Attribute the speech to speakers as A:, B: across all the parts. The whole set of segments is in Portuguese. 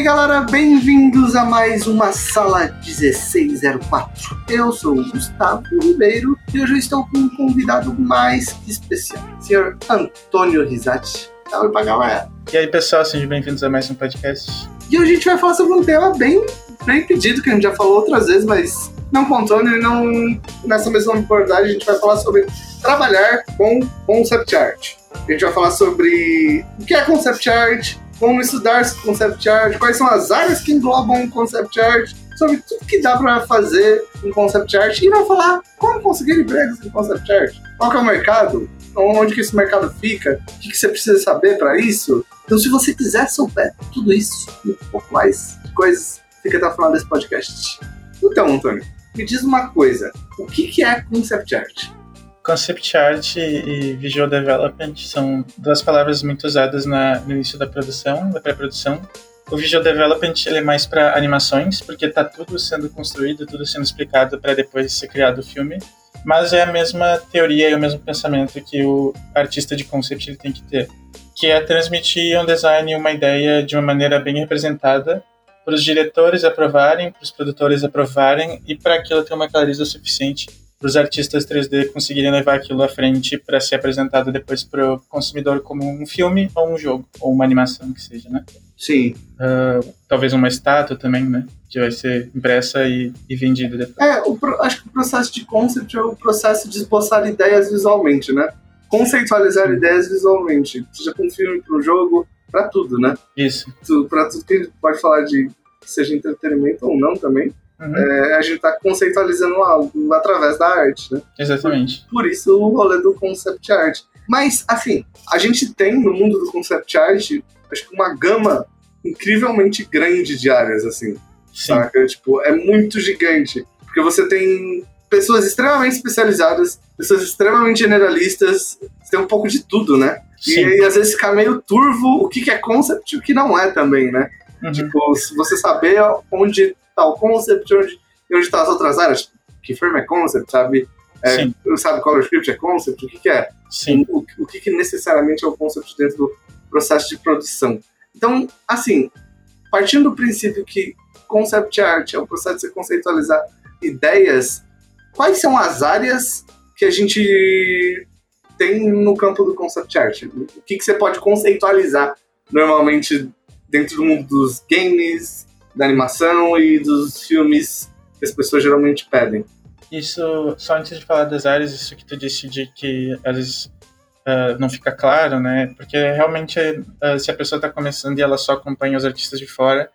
A: Aí, galera, bem-vindos a mais uma Sala 1604. Eu sou o Gustavo Ribeiro e hoje eu estou com um convidado mais que especial, o senhor Antônio Risati. Salve pra galera.
B: E aí, pessoal, sejam bem-vindos a mais um podcast.
A: E hoje a gente vai falar sobre um tema bem, bem pedido, que a gente já falou outras vezes, mas não com o Antônio e não nessa mesma abordagem, a gente vai falar sobre trabalhar com concept art. A gente vai falar sobre o que é concept art, como estudar concept art, quais são as áreas que englobam concept art, sobre tudo que dá para fazer em concept art e vai falar como conseguir empregos em concept art, qual é o mercado, onde que esse mercado fica, o que, que você precisa saber para isso. Então, se você quiser souber tudo isso e um pouco mais de coisas, fica até o final desse podcast. Então, Antônio, me diz uma coisa: o que, que é concept art?
B: Concept art e visual development são duas palavras muito usadas na, no início da produção, da pré-produção. O visual development ele é mais para animações, porque está tudo sendo construído, tudo sendo explicado para depois ser criado o filme. Mas é a mesma teoria e o mesmo pensamento que o artista de concept ele tem que ter, que é transmitir um design, uma ideia de uma maneira bem representada para os diretores aprovarem, para os produtores aprovarem e para aquilo ter uma clareza suficiente para os artistas 3D conseguirem levar aquilo à frente para ser apresentado depois para o consumidor como um filme ou um jogo, ou uma animação que seja, né?
A: Sim.
B: Uh, talvez uma estátua também, né? Que vai ser impressa e, e vendida depois.
A: É, o, acho que o processo de concept é o processo de esboçar ideias visualmente, né? Conceitualizar Sim. ideias visualmente, seja para um filme, para um jogo, para tudo, né?
B: Isso.
A: Para tudo que a gente pode falar de seja entretenimento ou não também. Uhum. É, a gente está conceitualizando algo através da arte, né?
B: Exatamente.
A: Por, por, isso o rolê do concept art. Mas, assim, a gente tem no mundo do concept art, acho que uma gama incrivelmente grande de áreas, assim. Sim. Saca? Tipo, é muito gigante. Porque você tem pessoas extremamente especializadas, pessoas extremamente generalistas, você tem um pouco de tudo, né? E, e, às vezes fica meio turvo o que, que é concept e o que não é também, né? Uhum. Tipo, se você saber onde o concept onde, onde tá as outras áreas, que firma é concept, sabe? É, sabe color script é concept, o que, que é?
B: Sim.
A: O, o que, que necessariamente é o concept dentro do processo de produção. Então, assim, partindo do princípio que concept art é o processo de você conceitualizar ideias, quais são as áreas que a gente tem no campo do concept art? O que, que você pode conceitualizar normalmente dentro do mundo dos games, da animação e dos filmes que as pessoas geralmente pedem.
B: Isso, só antes de falar das áreas, isso que tu disse de que às vezes uh, não fica claro, né? Porque realmente, uh, se a pessoa está começando e ela só acompanha os artistas de fora,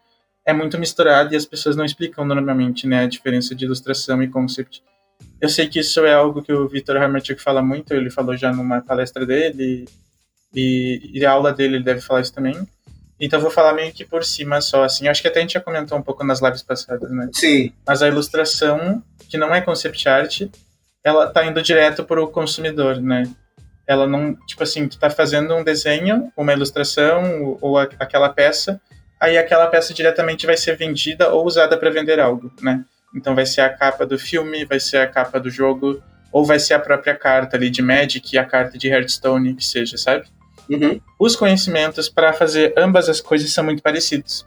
B: é muito misturado e as pessoas não explicam normalmente, né, a diferença de ilustração e concept. Eu sei que isso é algo que o Victor Hermetic fala muito, ele falou já numa palestra dele, e, e a aula dele ele deve falar isso também. Então vou falar meio que por cima só, assim. Acho que até a gente já comentou um pouco nas lives passadas, né?
A: Sim.
B: Mas a ilustração, que não é concept art, ela tá indo direto para o consumidor, né? Ela não, tipo assim, tu tá fazendo um desenho, uma ilustração ou, ou a, aquela peça, aí aquela peça diretamente vai ser vendida ou usada para vender algo, né? Então vai ser a capa do filme, vai ser a capa do jogo, ou vai ser a própria carta ali de Magic a carta de Hearthstone, que seja, sabe?
A: Uhum.
B: Os conhecimentos para fazer ambas as coisas são muito parecidos.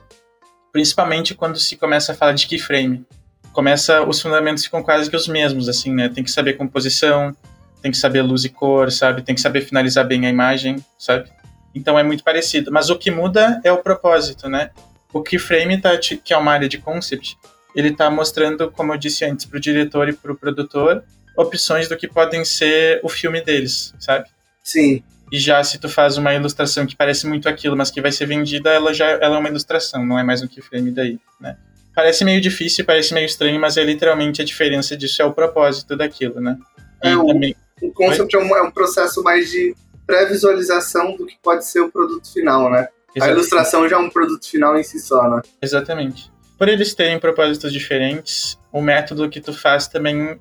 B: Principalmente quando se começa a falar de keyframe. Começa, os fundamentos ficam quase que os mesmos, assim, né? Tem que saber composição, tem que saber luz e cor, sabe? Tem que saber finalizar bem a imagem, sabe? Então é muito parecido. Mas o que muda é o propósito, né? O keyframe, tá, que é uma área de concept, ele está mostrando, como eu disse antes, para o diretor e para o produtor, opções do que podem ser o filme deles, sabe?
A: Sim.
B: E já se tu faz uma ilustração que parece muito aquilo, mas que vai ser vendida, ela já ela é uma ilustração, não é mais um keyframe daí, né? Parece meio difícil, parece meio estranho, mas é literalmente a diferença disso é o propósito daquilo, né?
A: É, o, também... o concept é um, é um, processo mais de pré-visualização do que pode ser o produto final, né? Exatamente. A ilustração já é um produto final em si só, né?
B: Exatamente. Por eles terem propósitos diferentes, o método que tu faz também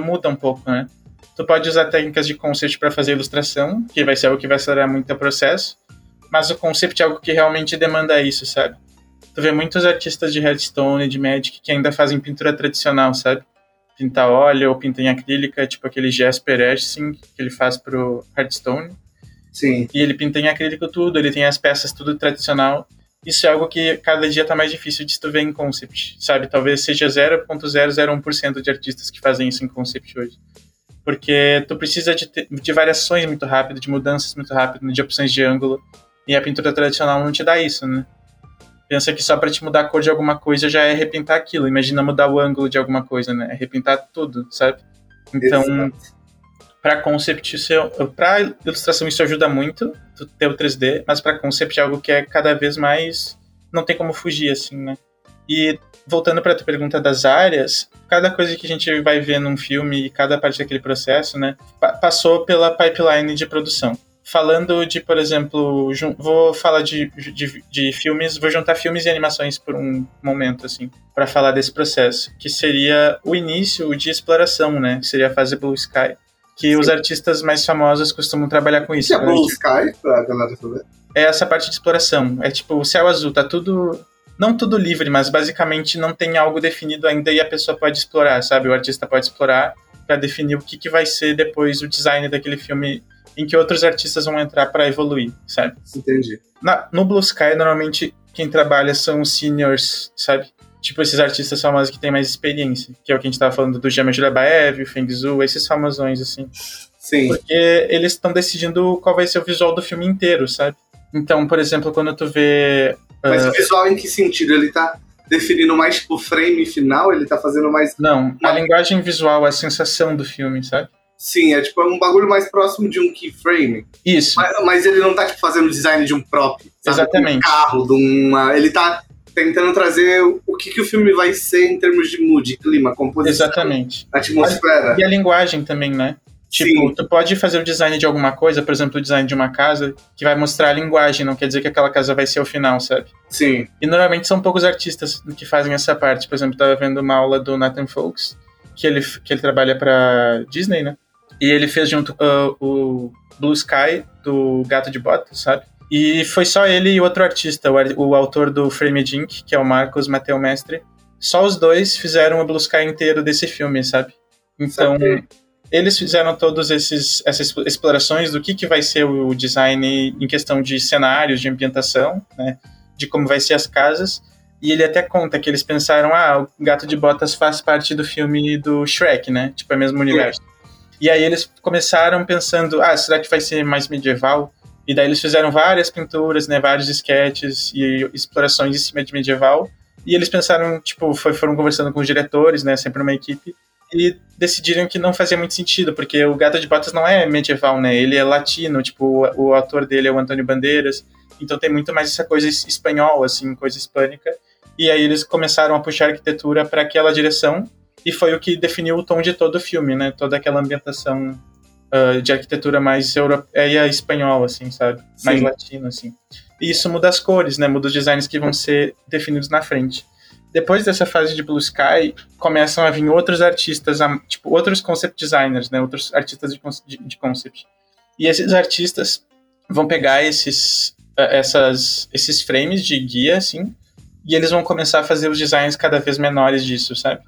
B: muda um pouco, né? Tu pode usar técnicas de concept para fazer ilustração, que vai ser algo que vai acelerar muito o processo, mas o concept é algo que realmente demanda isso, sabe? Tu vê muitos artistas de Redstone, de Magic, que ainda fazem pintura tradicional, sabe? Pintar óleo ou pintar em acrílica, tipo aquele Jasper Etching que ele faz pro Hearthstone.
A: Sim.
B: E ele pinta em acrílico tudo, ele tem as peças tudo tradicional. isso é algo que cada dia tá mais difícil de tu ver em concept, sabe? Talvez seja 0.001% de artistas que fazem isso em concept hoje. Porque tu precisa de, de variações muito rápidas, de mudanças muito rápidas, de opções de ângulo. E a pintura tradicional não te dá isso, né? Pensa que só para te mudar a cor de alguma coisa já é repintar aquilo. Imagina mudar o ângulo de alguma coisa, né? É repintar tudo, sabe? Então, para concept, para ilustração isso ajuda muito, tu ter o 3D, mas para concept é algo que é cada vez mais não tem como fugir assim, né? E voltando para a tua pergunta das áreas, cada coisa que a gente vai ver num filme e cada parte daquele processo, né, passou pela pipeline de produção. Falando de, por exemplo, vou falar de, de, de filmes, vou juntar filmes e animações por um momento, assim, para falar desse processo, que seria o início de exploração, né, que seria a fase Blue Sky, que Sim. os artistas mais famosos costumam trabalhar com isso.
A: Que é Blue Sky, pra galera saber?
B: É essa parte de exploração. É tipo, o céu azul, tá tudo não tudo livre, mas basicamente não tem algo definido ainda e a pessoa pode explorar, sabe? O artista pode explorar para definir o que, que vai ser depois o design daquele filme em que outros artistas vão entrar para evoluir, sabe?
A: Entendi.
B: Na, no Blue Sky, normalmente quem trabalha são os seniors, sabe? Tipo esses artistas famosos que têm mais experiência, que é o que a gente tava falando do Jama Jurabaev, o Feng Zhu, esses famosões, assim.
A: Sim.
B: Porque eles estão decidindo qual vai ser o visual do filme inteiro, sabe? Então, por exemplo, quando tu vê
A: mas o visual em que sentido? Ele tá definindo mais tipo, o frame final? Ele tá fazendo mais.
B: Não, a linguagem visual, a sensação do filme, sabe?
A: Sim, é tipo é um bagulho mais próximo de um keyframe.
B: Isso.
A: Mas, mas ele não tá tipo, fazendo o design de um prop.
B: Sabe? Exatamente.
A: De um carro, de uma. Ele tá tentando trazer o que, que o filme vai ser em termos de mood, clima, composição.
B: Exatamente.
A: Atmosfera.
B: E a linguagem também, né? Tipo, Sim. tu pode fazer o design de alguma coisa, por exemplo, o design de uma casa, que vai mostrar a linguagem, não quer dizer que aquela casa vai ser o final, sabe?
A: Sim.
B: E normalmente são poucos artistas que fazem essa parte. Por exemplo, tava vendo uma aula do Nathan Folks, que ele, que ele trabalha pra Disney, né? E ele fez junto uh, o Blue Sky, do Gato de Bota, sabe? E foi só ele e outro artista, o, o autor do Frame Inc., que é o Marcos Mateu Mestre. Só os dois fizeram o Blue Sky inteiro desse filme, sabe? Então, sabe eles fizeram todas essas explorações do que, que vai ser o design em questão de cenários, de ambientação, né, de como vai ser as casas. E ele até conta que eles pensaram, ah, o Gato de Botas faz parte do filme do Shrek, né? Tipo, é o mesmo universo. E aí eles começaram pensando, ah, será que vai ser mais medieval? E daí eles fizeram várias pinturas, né, vários sketches e explorações em cima de medieval. E eles pensaram, tipo, foi, foram conversando com os diretores, né, sempre uma equipe, e decidiram que não fazia muito sentido, porque o Gato de Botas não é medieval, né? Ele é latino, tipo, o, o ator dele é o Antônio Bandeiras, então tem muito mais essa coisa espanhola, assim, coisa hispânica. E aí eles começaram a puxar a arquitetura para aquela direção, e foi o que definiu o tom de todo o filme, né? Toda aquela ambientação uh, de arquitetura mais europeia espanhola, assim, sabe? Sim. Mais latina, assim. E isso muda as cores, né? Muda os designs que vão ser definidos na frente depois dessa fase de Blue Sky, começam a vir outros artistas, tipo, outros concept designers, né? Outros artistas de, de concept. E esses artistas vão pegar esses, eh, essas, esses frames de guia, assim, e eles vão começar a fazer os designs cada vez menores disso, sabe?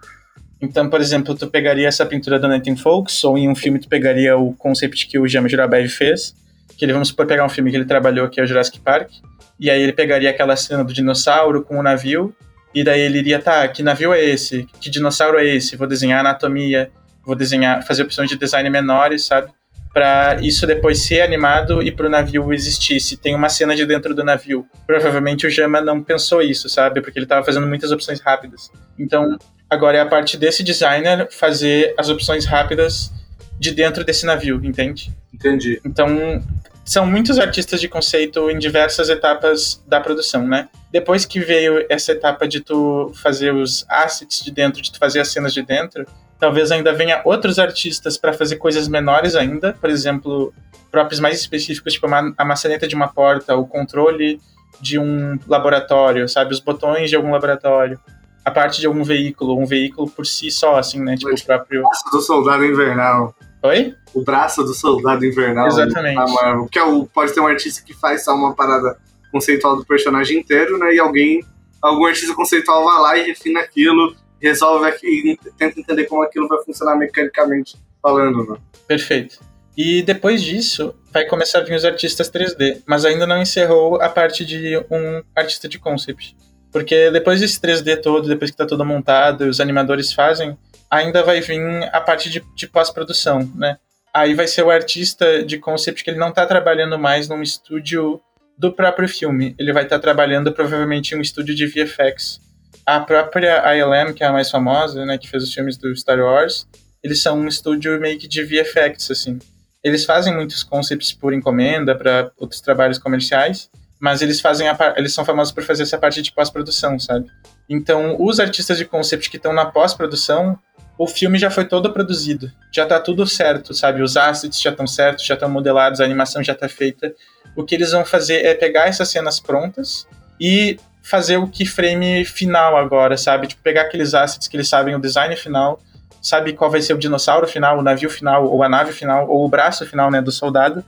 B: Então, por exemplo, tu pegaria essa pintura da Nathan Folks, ou em um filme tu pegaria o concept que o James Jurabev fez, que ele, vamos supor, pegar um filme que ele trabalhou, que é o Jurassic Park, e aí ele pegaria aquela cena do dinossauro com o navio, e daí ele iria, tá, que navio é esse? Que dinossauro é esse? Vou desenhar anatomia, vou desenhar, fazer opções de design menores, sabe? Para isso depois ser animado e para o navio existir. Se tem uma cena de dentro do navio, provavelmente o Jama não pensou isso, sabe? Porque ele estava fazendo muitas opções rápidas. Então, agora é a parte desse designer fazer as opções rápidas de dentro desse navio, entende?
A: Entendi.
B: Então, são muitos artistas de conceito em diversas etapas da produção, né? Depois que veio essa etapa de tu fazer os assets de dentro, de tu fazer as cenas de dentro, talvez ainda venha outros artistas para fazer coisas menores ainda, por exemplo, próprios mais específicos, tipo a maçaneta de uma porta, o controle de um laboratório, sabe, os botões de algum laboratório, a parte de algum veículo, um veículo por si só, assim, né, tipo o próprio
A: do soldado invernal.
B: Oi?
A: O braço do soldado invernal.
B: Exatamente.
A: Marvel. Porque é pode ter um artista que faz só uma parada conceitual do personagem inteiro, né? E alguém, algum artista conceitual vai lá e refina aquilo, resolve e tenta entender como aquilo vai funcionar mecanicamente falando, né?
B: Perfeito. E depois disso, vai começar a vir os artistas 3D, mas ainda não encerrou a parte de um artista de concept. Porque depois desse 3D todo, depois que tá tudo montado os animadores fazem, ainda vai vir a parte de, de pós-produção, né? Aí vai ser o artista de concept que ele não tá trabalhando mais num estúdio do próprio filme. Ele vai estar tá trabalhando provavelmente em um estúdio de VFX. A própria ILM, que é a mais famosa, né, que fez os filmes do Star Wars, eles são um estúdio meio que de VFX, assim. Eles fazem muitos concepts por encomenda para outros trabalhos comerciais, mas eles fazem a, eles são famosos por fazer essa parte de pós-produção, sabe? Então, os artistas de concept que estão na pós-produção, o filme já foi todo produzido, já tá tudo certo, sabe? Os assets já estão certos, já estão modelados, a animação já tá feita. O que eles vão fazer é pegar essas cenas prontas e fazer o keyframe final agora, sabe? Tipo, pegar aqueles assets que eles sabem o design final, sabe qual vai ser o dinossauro final, o navio final, ou a nave final, ou o braço final, né, do soldado,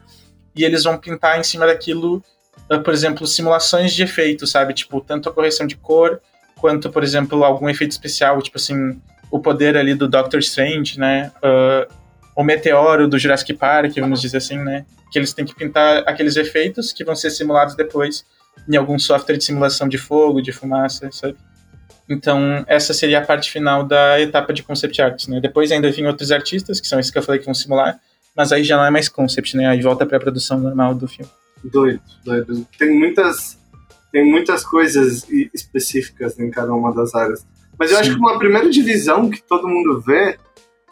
B: e eles vão pintar em cima daquilo, por exemplo, simulações de efeito, sabe? Tipo, tanto a correção de cor, quanto, por exemplo, algum efeito especial, tipo assim, o poder ali do Doctor Strange, né? Uh, o meteoro do Jurassic Park, vamos dizer assim, né? Que eles têm que pintar aqueles efeitos que vão ser simulados depois em algum software de simulação de fogo, de fumaça, sabe? Então, essa seria a parte final da etapa de concept art, né? Depois ainda vêm outros artistas, que são esses que eu falei que vão simular, mas aí já não é mais concept, né? Aí volta para a produção normal do filme.
A: Doido, doido. Tem muitas, tem muitas coisas específicas em cada uma das áreas. Mas eu Sim. acho que uma primeira divisão que todo mundo vê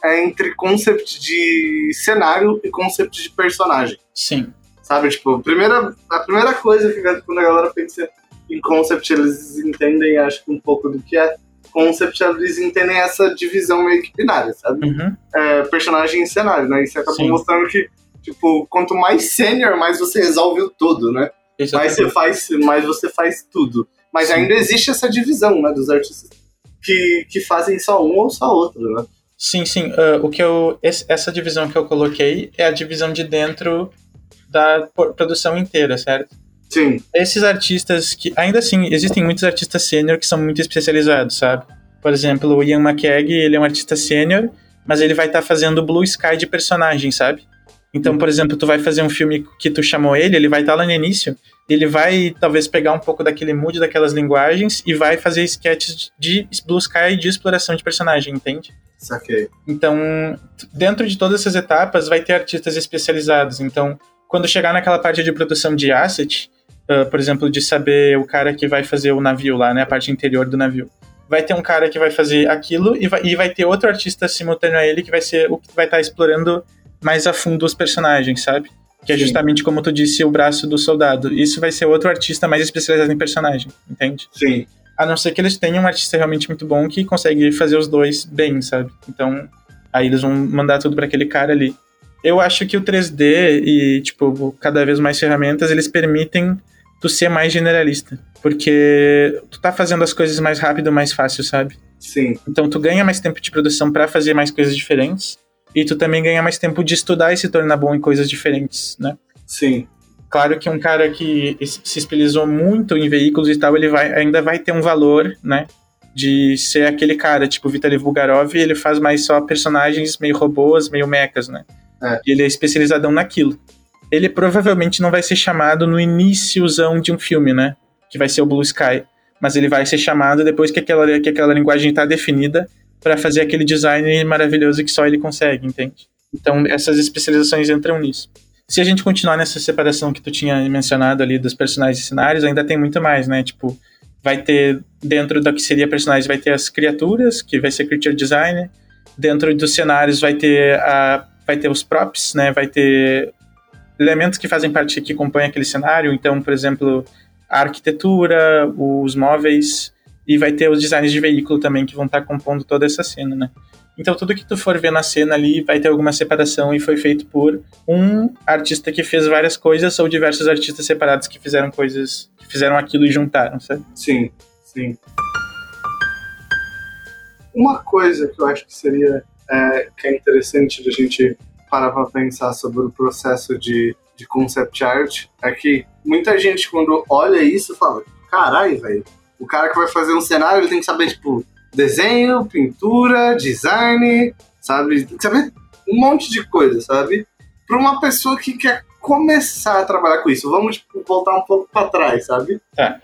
A: é entre concept de cenário e concept de personagem.
B: Sim.
A: Sabe, tipo, a primeira, a primeira coisa que quando a galera pensa em concept, eles entendem, acho que um pouco do que é concept, eles entendem essa divisão meio que binária, sabe?
B: Uhum.
A: É, personagem e cenário, né? Isso acaba Sim. mostrando que, tipo, quanto mais sênior, mais você resolve tudo, né? Mais você faz, mais você faz tudo. Mas Sim. ainda existe essa divisão, né, dos artistas que, que fazem só um ou só outro, né?
B: Sim, sim. Uh, o que eu, essa divisão que eu coloquei é a divisão de dentro da produção inteira, certo?
A: Sim.
B: Esses artistas que, ainda assim, existem muitos artistas sênior que são muito especializados, sabe? Por exemplo, o Ian McKeg, ele é um artista sênior, mas ele vai estar tá fazendo Blue Sky de personagem, sabe? Então, por exemplo, tu vai fazer um filme que tu chamou ele, ele vai estar tá lá no início, ele vai talvez pegar um pouco daquele mood daquelas linguagens e vai fazer sketches de Blue Sky de exploração de personagem, entende?
A: Saquei.
B: Então, dentro de todas essas etapas, vai ter artistas especializados. Então, quando chegar naquela parte de produção de asset, uh, por exemplo, de saber o cara que vai fazer o navio lá, né, a parte interior do navio, vai ter um cara que vai fazer aquilo e vai, e vai ter outro artista simultâneo a ele que vai ser o que vai estar tá explorando mais a fundo os personagens, sabe? Que é justamente como tu disse, o braço do soldado. Isso vai ser outro artista mais especializado em personagem, entende?
A: Sim.
B: A não ser que eles tenham um artista realmente muito bom que consegue fazer os dois bem, sabe? Então, aí eles vão mandar tudo para aquele cara ali. Eu acho que o 3D e, tipo, cada vez mais ferramentas, eles permitem tu ser mais generalista. Porque tu tá fazendo as coisas mais rápido, mais fácil, sabe?
A: Sim.
B: Então tu ganha mais tempo de produção para fazer mais coisas diferentes. E tu também ganha mais tempo de estudar e se tornar bom em coisas diferentes, né?
A: Sim.
B: Claro que um cara que se especializou muito em veículos e tal, ele vai, ainda vai ter um valor, né? De ser aquele cara, tipo Vitaly Bulgarov, ele faz mais só personagens meio robôs, meio mechas, né?
A: É.
B: E ele é especializadão naquilo. Ele provavelmente não vai ser chamado no iníciozão de um filme, né? Que vai ser o Blue Sky. Mas ele vai ser chamado depois que aquela, que aquela linguagem está definida para fazer aquele design maravilhoso que só ele consegue, entende? Então essas especializações entram nisso. Se a gente continuar nessa separação que tu tinha mencionado ali dos personagens e cenários, ainda tem muito mais, né? Tipo, vai ter dentro do que seria personagens vai ter as criaturas, que vai ser creature design. Dentro dos cenários vai ter a vai ter os props, né? Vai ter elementos que fazem parte que compõem aquele cenário. Então, por exemplo, a arquitetura, os móveis, e vai ter os designs de veículo também que vão estar tá compondo toda essa cena, né? Então tudo que tu for ver na cena ali vai ter alguma separação e foi feito por um artista que fez várias coisas ou diversos artistas separados que fizeram coisas, que fizeram aquilo e juntaram, sabe?
A: Sim, sim. Uma coisa que eu acho que seria é, que é interessante de a gente parar para pensar sobre o processo de, de concept art é que muita gente quando olha isso fala, caralho, velho, o cara que vai fazer um cenário, ele tem que saber, tipo, desenho, pintura, design, sabe? Tem que saber um monte de coisa, sabe? para uma pessoa que quer começar a trabalhar com isso, vamos tipo, voltar um pouco para trás, sabe?
B: Tá.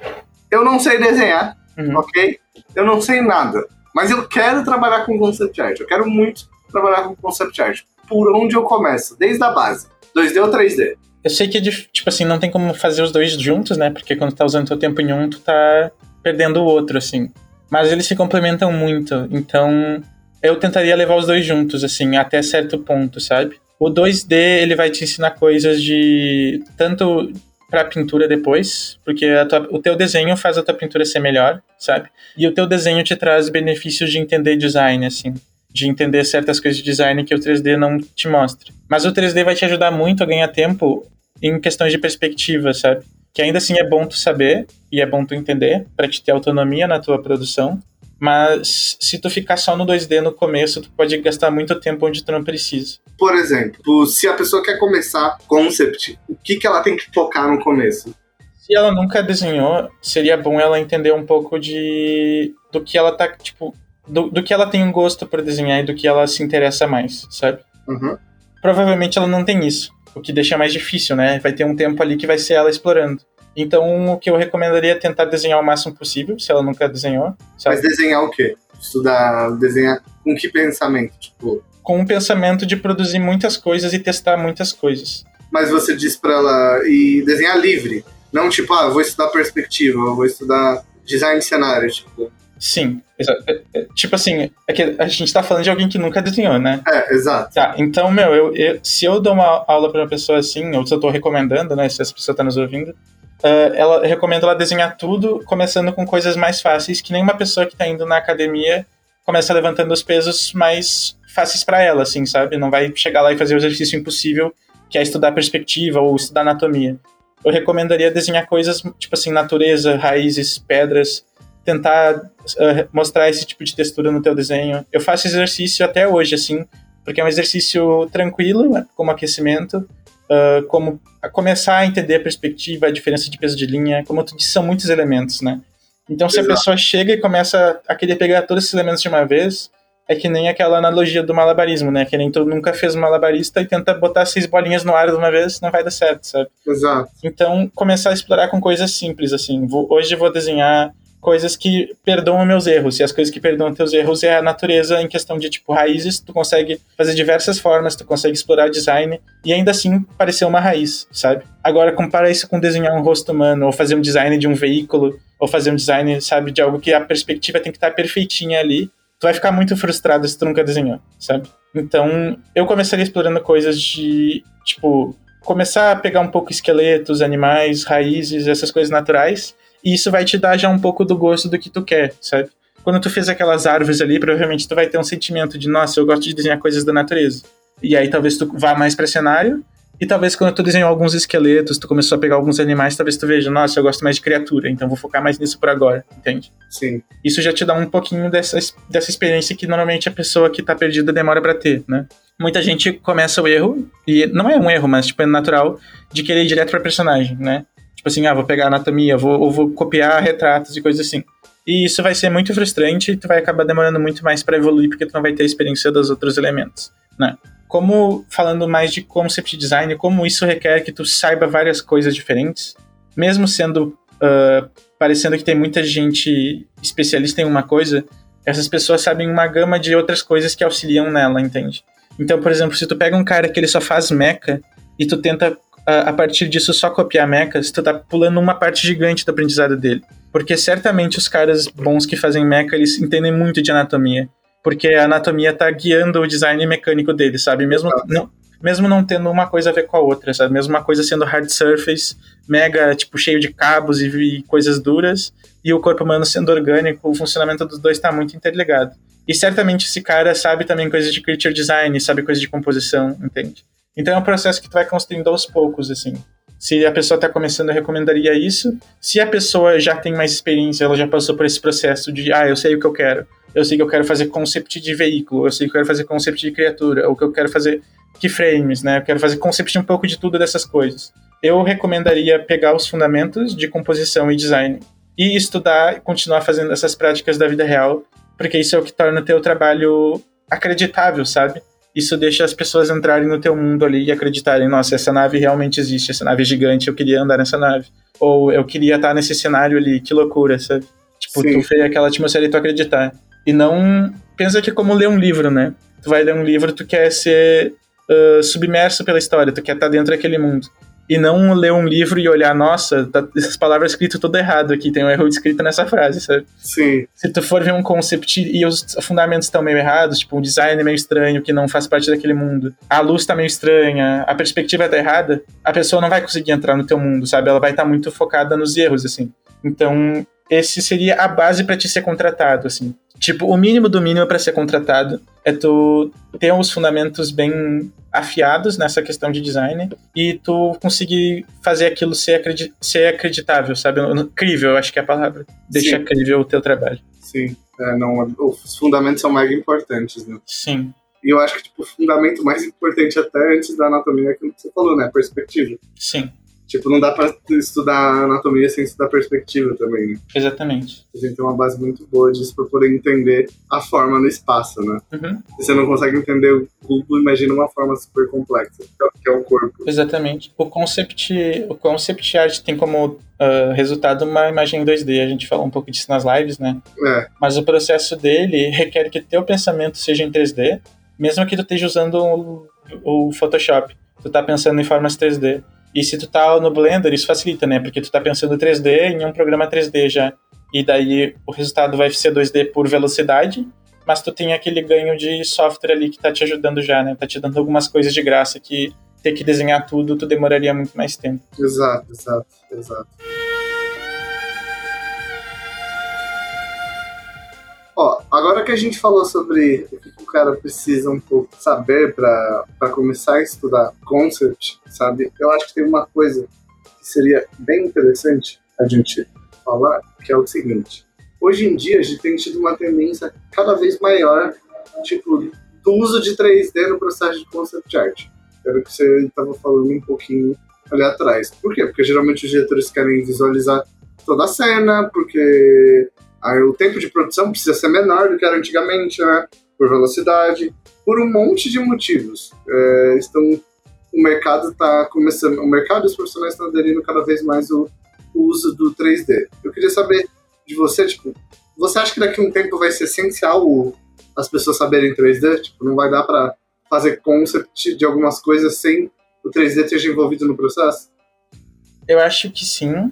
A: Eu não sei desenhar,
B: Uhum.
A: ok? Eu não sei nada. Mas eu quero trabalhar com concept art. Eu quero muito trabalhar com concept art. Por onde eu começo? Desde a base. 2D ou 3D?
B: Eu sei que, é tipo assim, não tem como fazer os dois juntos, né? Porque quando tu tá usando teu tempo em um, tu tá perdendo o outro, assim. Mas eles se complementam muito, então eu tentaria levar os dois juntos, assim, até certo ponto, sabe? O 2D, ele vai te ensinar coisas de... Tanto pra pintura depois, porque tua- o teu desenho faz a tua pintura ser melhor, sabe? E o teu desenho te traz benefícios de entender design, assim. De entender certas coisas de design que o 3D não te mostra. Mas o 3D vai te ajudar muito a ganhar tempo em questões de perspectiva, sabe? Que ainda assim é bom tu saber e é bom tu entender pra te ter autonomia na tua produção. Mas se tu ficar só no 2D no começo, tu pode gastar muito tempo onde tu não precisa.
A: Por exemplo, se a pessoa quer começar concept, o que, que ela tem que focar no começo?
B: Se ela nunca desenhou, seria bom ela entender um pouco de do que ela tá, tipo, do, do que ela tem um gosto por desenhar e do que ela se interessa mais, sabe?
A: Uhum.
B: Provavelmente ela não tem isso, o que deixa mais difícil, né? Vai ter um tempo ali que vai ser ela explorando. Então, o que eu recomendaria é tentar desenhar o máximo possível, se ela nunca desenhou, sabe?
A: Mas desenhar o quê? Estudar, desenhar com que pensamento? Tipo,
B: Com o pensamento de produzir muitas coisas e testar muitas coisas.
A: mas você diz pra ela e desenhar livre. Não tipo, ah, vou estudar perspectiva, vou estudar design de cenário, tipo.
B: Sim, é- é- tipo assim, é que a gente tá falando de alguém que nunca desenhou, né?
A: É, exato.
B: Tá, então, meu, eu, eu- se eu dou uma aula pra uma pessoa assim, ou se eu tô recomendando, né, se essa pessoa tá nos ouvindo, ah, ela, recomendo ela desenhar tudo, começando com coisas mais fáceis, que nem uma pessoa que tá indo na academia começa levantando os pesos mais fáceis pra ela, assim, sabe? Não vai chegar lá e fazer o exercício impossível, que é estudar perspectiva ou estudar anatomia. Eu recomendaria desenhar coisas, tipo assim, natureza, raízes, pedras, tentar ah, mostrar esse tipo de textura no teu desenho. Eu faço exercício até hoje, assim, porque é um exercício tranquilo, né, como aquecimento, ah, como a começar a entender a perspectiva, a diferença de peso de linha, como tu disse, são muitos elementos, né? Então, se
A: Exato.
B: a pessoa chega e começa a querer pegar todos esses elementos de uma vez, é que nem aquela analogia do malabarismo, né? Que nem tu nunca fez um malabarista e tenta botar seis bolinhas no ar de uma vez, não vai dar certo, sabe?
A: Exato.
B: Então, começar a explorar com coisas simples, assim. Vou- hoje eu vou desenhar coisas que perdoam meus erros. E as coisas que perdoam teus erros é a natureza em questão de, tipo, raízes. Tu consegue fazer diversas formas, tu consegue explorar design e ainda assim parecer uma raiz, sabe? Agora, compara isso com desenhar um rosto humano, ou fazer um design de um veículo, ou fazer um design, sabe, de algo que a perspectiva tem que estar perfeitinha ali. Tu vai ficar muito frustrado se tu nunca desenhou, sabe? Então, eu começaria explorando coisas de, tipo, começar a pegar um pouco esqueletos, animais, raízes, essas coisas naturais, e isso vai te dar já um pouco do gosto do que tu quer, sabe? Quando tu fez aquelas árvores ali, provavelmente tu vai ter um sentimento de, nossa, eu gosto de desenhar coisas da natureza. E aí talvez tu vá mais para cenário, e talvez quando tu desenhou alguns esqueletos, tu começou a pegar alguns animais, talvez tu veja, nossa, eu gosto mais de criatura, então vou focar mais nisso por agora, entende?
A: Sim.
B: Isso já te dá um pouquinho dessa, dessa experiência que normalmente a pessoa que tá perdida demora pra ter, né? Muita gente começa o erro, e não é um erro, mas tipo, é natural, de querer ir direto pra personagem, né? Tipo assim, ah, vou pegar anatomia, vou, ou vou copiar retratos e coisas assim. E isso vai ser muito frustrante e tu vai acabar demorando muito mais pra evoluir porque tu não vai ter a experiência dos outros elementos, né? Como, falando mais de concept design, como isso requer que tu saiba várias coisas diferentes, mesmo sendo ah, parecendo que tem muita gente especialista em uma coisa, essas pessoas sabem uma gama de outras coisas que auxiliam nela, entende? Então, por exemplo, se tu pega um cara que ele só faz mecha e tu tenta a, partir disso só copiar mechas, tu tá pulando uma parte gigante do aprendizado dele. Porque certamente os caras bons que fazem mecha, eles entendem muito de anatomia. Porque a anatomia tá guiando o design mecânico dele, sabe? Mesmo não, mesmo não tendo uma coisa a ver com a outra, sabe? Mesmo uma coisa sendo hard surface, mega, tipo, cheio de cabos e, e coisas duras, e o corpo humano sendo orgânico, o funcionamento dos dois está muito interligado. E certamente esse cara sabe também coisas de creature design, sabe coisas de composição, entende? Então é um processo que tu vai construindo aos poucos, assim. Se a pessoa está começando, eu recomendaria isso. Se a pessoa já tem mais experiência, ela já passou por esse processo de, ah, eu sei o que eu quero. Eu sei que eu quero fazer concept de veículo, eu sei que eu quero fazer concept de criatura, ou que eu quero fazer keyframes, né? Eu quero fazer concept um pouco de tudo dessas coisas. Eu recomendaria pegar os fundamentos de composição e design e estudar e continuar fazendo essas práticas da vida real, porque isso é o que torna o teu trabalho acreditável, sabe? Isso deixa as pessoas entrarem no teu mundo ali e acreditarem, nossa, essa nave realmente existe, essa nave é gigante, eu queria andar nessa nave. Ou eu queria estar nesse cenário ali, que loucura, sabe? Tipo, Sim. tu fez aquela atmosfera e tu acreditar. E não pensa que é como ler um livro, né? Tu vai ler um livro, tu quer ser uh, submerso pela história, tu quer estar dentro daquele mundo e não ler um livro e olhar, nossa, tá, essas palavras escritas tudo errado aqui, tem um erro escrito nessa frase, sabe?
A: Sim.
B: Se tu for ver um concept e os fundamentos estão meio errados, tipo, o design é meio estranho, que não faz parte daquele mundo, a luz tá meio estranha, a perspectiva tá errada, a pessoa não vai conseguir entrar no teu mundo, sabe? Ela vai estar tá muito focada nos erros, assim. Então, esse seria a base para te ser contratado, assim. Tipo, o mínimo do mínimo para ser contratado é tu ter os fundamentos bem afiados nessa questão de design e tu conseguir fazer aquilo ser, acredi ser acreditável, sabe? Crível, acho que é a palavra. Deixa Sim. crível o teu trabalho.
A: Sim, é, não, os fundamentos são mais importantes, né?
B: Sim.
A: E eu acho que tipo, o fundamento mais importante até antes da anatomia é aquilo que você falou, né? A perspectiva.
B: Sim.
A: Tipo, não dá pra estudar anatomia sem estudar perspectiva também, né?
B: Exatamente.
A: A gente tem uma base muito boa disso pra poder entender a forma no espaço, né?
B: Uhum.
A: Se você não consegue entender o cubo, imagina uma forma super complexa, que é o corpo.
B: Exatamente. O concept, o concept art tem como uh, resultado uma imagem em 2D. A gente falou um pouco disso nas lives, né?
A: É.
B: Mas o processo dele requer que teu pensamento seja em 3D, mesmo que tu esteja usando o, o Photoshop. Tu tá pensando em formas 3D. E se tu tá no Blender, isso facilita, né? Porque tu tá pensando 3D em um programa 3D já. E daí o resultado vai ser 2D por velocidade, mas tu tem aquele ganho de software ali que tá te ajudando já, né? Tá te dando algumas coisas de graça que ter que desenhar tudo, tu demoraria muito mais tempo.
A: Exato, exato, exato. Agora que a gente falou sobre o que o cara precisa um pouco saber para começar a estudar concept, sabe? Eu acho que tem uma coisa que seria bem interessante a gente falar, que é o seguinte. Hoje em dia a gente tem tido uma tendência cada vez maior, tipo, do uso de 3D no processo de concept art. Era o que você estava falando um pouquinho ali atrás. Por quê? Porque geralmente os diretores querem visualizar toda a cena, porque Aí o tempo de produção precisa ser menor do que era antigamente, né? Por velocidade, por um monte de motivos. É, estão, o mercado está começando, o mercado e os profissionais estão aderindo cada vez mais o, o uso do 3D. Eu queria saber de você, tipo, você acha que daqui a um tempo vai ser essencial o, as pessoas saberem 3D? Tipo, não vai dar para fazer concept de algumas coisas sem o 3D esteja envolvido no processo?
B: Eu acho que sim.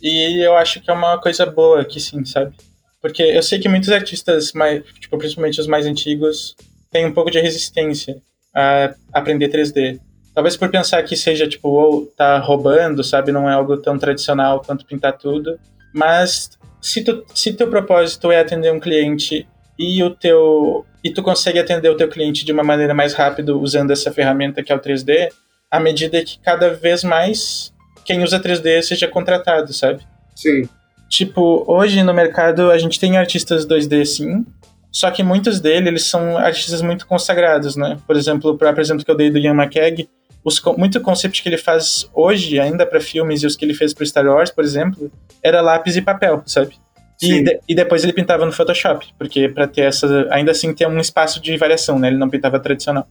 B: E eu acho que é uma coisa boa que sim, sabe? Porque eu sei que muitos artistas, mais, tipo, principalmente os mais antigos, têm um pouco de resistência a aprender 3D. Talvez por pensar que seja, tipo, ou tá roubando, sabe? Não é algo tão tradicional quanto pintar tudo. Mas se, tu, se teu propósito é atender um cliente e o teu e tu consegue atender o teu cliente de uma maneira mais rápida usando essa ferramenta que é o 3D, à medida que cada vez mais quem usa 3D seja contratado, sabe?
A: Sim.
B: Tipo, hoje no mercado a gente tem artistas 2D sim, só que muitos deles eles são artistas muito consagrados, né? Por exemplo, o próprio exemplo que eu dei do Ian McKeg, os, muito concept que ele faz hoje, ainda para filmes, e os que ele fez para Star Wars, por exemplo, era lápis e papel, sabe? E, de, e, depois ele pintava no Photoshop, porque para ter essa. Ainda assim ter um espaço de variação, né? Ele não pintava tradicional.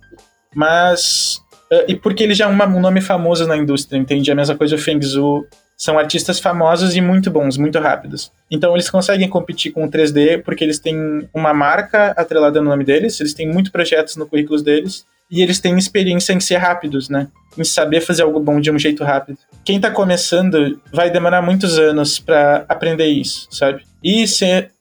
B: Mas. Uh, e porque ele já é um nome famoso na indústria, entende? A mesma coisa o Feng Zhu são artistas famosos e muito bons, muito rápidos. Então eles conseguem competir com o 3D porque eles têm uma marca atrelada no nome deles, eles têm muitos projetos no currículo deles e eles têm experiência em ser rápidos, né? Em saber fazer algo bom de um jeito rápido. Quem tá começando vai demorar muitos anos para aprender isso, sabe? E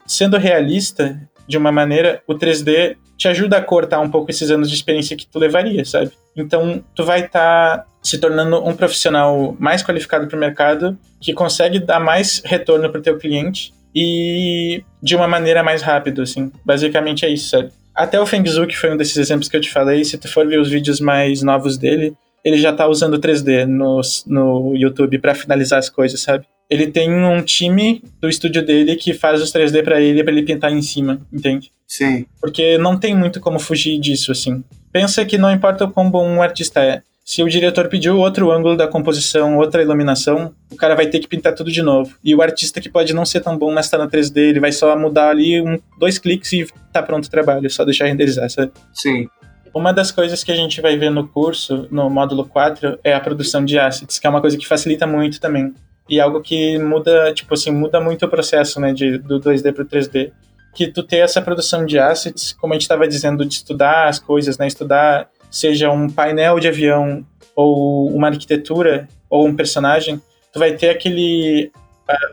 B: sendo realista, de uma maneira, o 3D te ajuda a cortar um pouco esses anos de experiência que tu levaria, sabe? Então, tu vai estar tá se tornando um profissional mais qualificado para o mercado, que consegue dar mais retorno para o teu cliente e de uma maneira mais rápida, assim. Basicamente é isso, sabe? Até o Feng Zhu, que foi um desses exemplos que eu te falei, se tu for ver os vídeos mais novos dele, ele já tá usando 3D no, no YouTube para finalizar as coisas, sabe? Ele tem um time do estúdio dele que faz os 3D para ele para ele pintar em cima, entende?
A: Sim.
B: Porque não tem muito como fugir disso, assim. Pensa que não importa o quão bom um artista é, se o diretor pediu outro ângulo da composição, outra iluminação, o cara vai ter que pintar tudo de novo. E o artista que pode não ser tão bom, mas tá na 3D, ele vai só mudar ali um, dois cliques e tá pronto o trabalho, só deixar renderizar, sabe?
A: Sim.
B: Uma das coisas que a gente vai ver no curso, no módulo 4, é a produção de assets, que é uma coisa que facilita muito também. E algo que muda, tipo assim, muda muito o processo, né, de, do 2D para o 3D. Que tu ter essa produção de assets, como a gente estava dizendo, de estudar as coisas, né, estudar seja um painel de avião ou uma arquitetura ou um personagem, tu vai ter aquele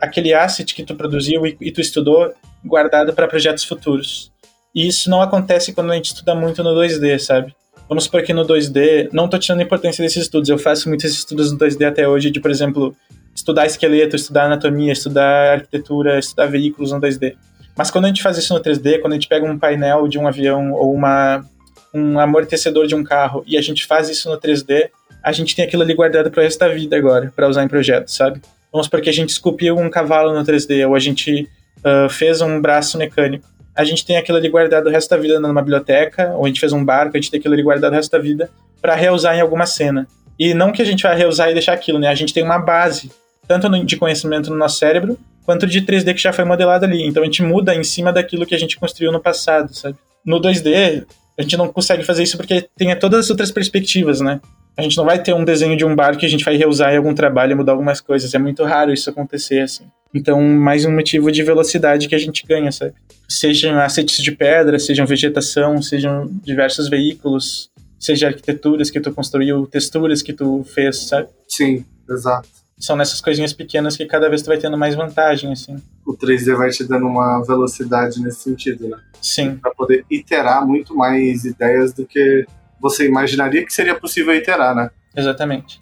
B: aquele asset que tu produziu e, e tu estudou guardado para projetos futuros. E isso não acontece quando a gente estuda muito no 2D, sabe? Vamos supor que no 2D, não tô tirando importância desses estudos, eu faço muitos estudos no 2D até hoje, de, por exemplo, estudar esqueleto, estudar anatomia, estudar arquitetura, estudar veículos no 2D. Mas quando a gente faz isso no 3D, quando a gente pega um painel de um avião ou uma, um amortecedor de um carro e a gente faz isso no 3D, a gente tem aquilo ali guardado para o resto da vida agora, para usar em projetos, sabe? Vamos supor que a gente esculpiu um cavalo no 3D ou a gente uh, fez um braço mecânico. A gente tem aquilo ali guardado o resto da vida numa biblioteca, ou a gente fez um barco, a gente tem aquilo ali guardado o resto da vida para reusar em alguma cena. E não que a gente vai reusar e deixar aquilo, né? A gente tem uma base tanto de conhecimento no nosso cérebro, quanto de 3D que já foi modelado ali. Então a gente muda em cima daquilo que a gente construiu no passado, sabe? No 2D, a gente não consegue fazer isso porque tem todas as outras perspectivas, né? A gente não vai ter um desenho de um bar que a gente vai reusar em algum trabalho e mudar algumas coisas. É muito raro isso acontecer, assim. Então, mais um motivo de velocidade que a gente ganha, sabe? Sejam assets de pedra, sejam vegetação, sejam diversos veículos, seja arquiteturas que tu construiu, texturas que tu fez, sabe?
A: Sim, exato
B: são nessas coisinhas pequenas que cada vez tu vai tendo mais vantagem, assim.
A: O 3D vai te dando uma velocidade nesse sentido, né?
B: Sim.
A: Para poder iterar muito mais ideias do que você imaginaria que seria possível iterar, né?
B: Exatamente.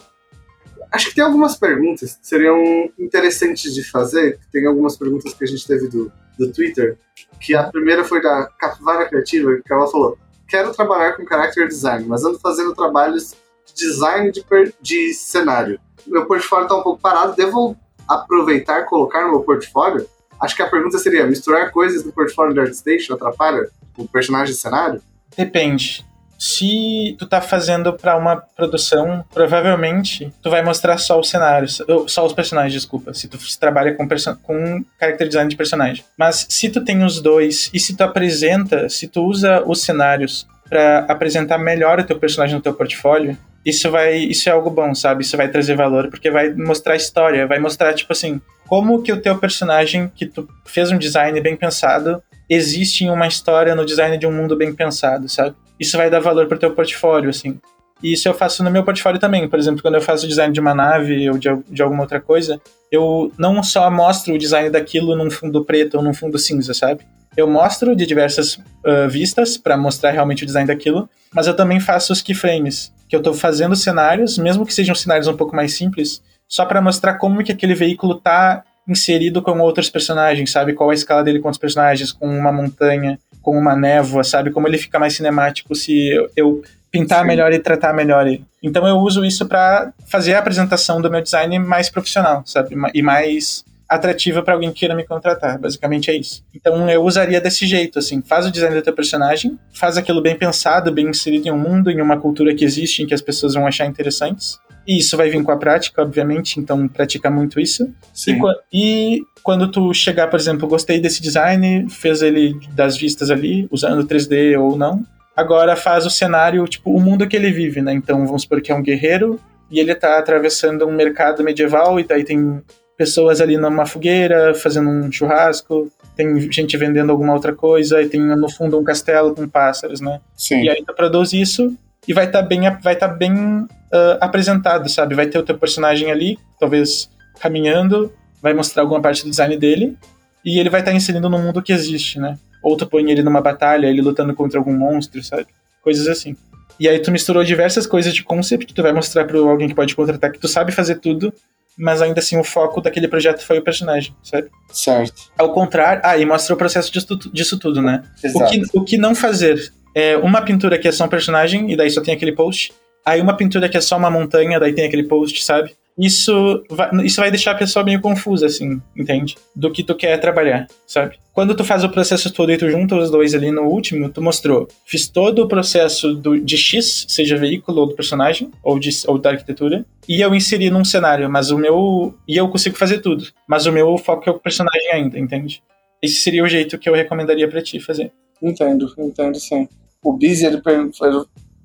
A: Acho que tem algumas perguntas que seriam interessantes de fazer. Tem algumas perguntas que a gente teve do, do Twitter. Que a primeira foi da Capivara Criativa, que ela falou: Quero trabalhar com character design, mas ando fazendo trabalhos design de, de cenário meu portfólio está um pouco parado, devo aproveitar colocar no meu portfólio? Acho que a pergunta seria: misturar coisas do portfólio de ArtStation atrapalha o personagem de cenário?
B: Depende. Se tu tá fazendo para uma produção, provavelmente tu vai mostrar só os cenários, só os personagens, desculpa, se tu trabalha com, com character design de personagem. Mas se tu tem os dois e se tu apresenta, se tu usa os cenários para apresentar melhor o teu personagem no teu portfólio, isso vai, isso é algo bom, sabe? Isso vai trazer valor, porque vai mostrar história, vai mostrar, tipo assim, como que o teu personagem, que tu fez um design bem pensado, existe em uma história no design de um mundo bem pensado, sabe? Isso vai dar valor pro teu portfólio, assim. E isso eu faço no meu portfólio também. Por exemplo, quando eu faço design de uma nave ou de, de alguma outra coisa, eu não só mostro o design daquilo num fundo preto ou num fundo cinza, sabe? Eu mostro de diversas uh, vistas para mostrar realmente o design daquilo, mas eu também faço os keyframes que eu estou fazendo cenários, mesmo que sejam cenários um pouco mais simples, só para mostrar como que aquele veículo está inserido com outros personagens, sabe? Qual a escala dele com os personagens, com uma montanha, com uma névoa, sabe? Como ele fica mais cinemático se eu, eu pintar Sim. melhor e tratar melhor ele. Então eu uso isso para fazer a apresentação do meu design mais profissional, sabe? E mais atrativa para alguém que queira me contratar. Basicamente é isso. Então eu usaria desse jeito, assim, faz o design do teu personagem, faz aquilo bem pensado, bem inserido em um mundo, em uma cultura que existe, em que as pessoas vão achar interessantes. E isso vai vir com a prática, obviamente, então pratica muito isso.
A: Sim.
B: E, e quando tu chegar, por exemplo, gostei desse design, fez ele das vistas ali, usando 3D ou não, agora faz o cenário, tipo, o mundo que ele vive, né? Então vamos supor que é um guerreiro e ele tá atravessando um mercado medieval e daí tem pessoas ali numa fogueira fazendo um churrasco, tem gente vendendo alguma outra coisa e tem no fundo um castelo com pássaros, né?
A: Sim.
B: E aí tu produz isso e vai estar tá bem, vai tá bem uh, apresentado, sabe? Vai ter o teu personagem ali, talvez caminhando, vai mostrar alguma parte do design dele e ele vai estar tá inserindo no mundo que existe, né? Ou tu põe ele numa batalha, ele lutando contra algum monstro, sabe? Coisas assim. E aí tu misturou diversas coisas de concept que tu vai mostrar para alguém que pode contratar que tu sabe fazer tudo mas ainda assim o foco daquele projeto foi o personagem, sabe?
A: Certo.
B: Ao contrário, ah, e mostra o processo disso, disso tudo, né?
A: Exato.
B: O que, o que não fazer é uma pintura que é só um personagem, e daí só tem aquele post, aí uma pintura que é só uma montanha, daí tem aquele post, sabe? Isso vai, isso vai deixar a pessoa meio confusa, assim, entende? Do que tu quer trabalhar, sabe? Quando tu faz o processo todo e tu junta os dois ali no último, tu mostrou. Fiz todo o processo do, de X, seja veículo ou do personagem, ou, de, ou da arquitetura, e eu inseri num cenário, mas o meu. E eu consigo fazer tudo. Mas o meu foco é o personagem ainda, entende? Esse seria o jeito que eu recomendaria para ti fazer.
A: Entendo, entendo sim. O ele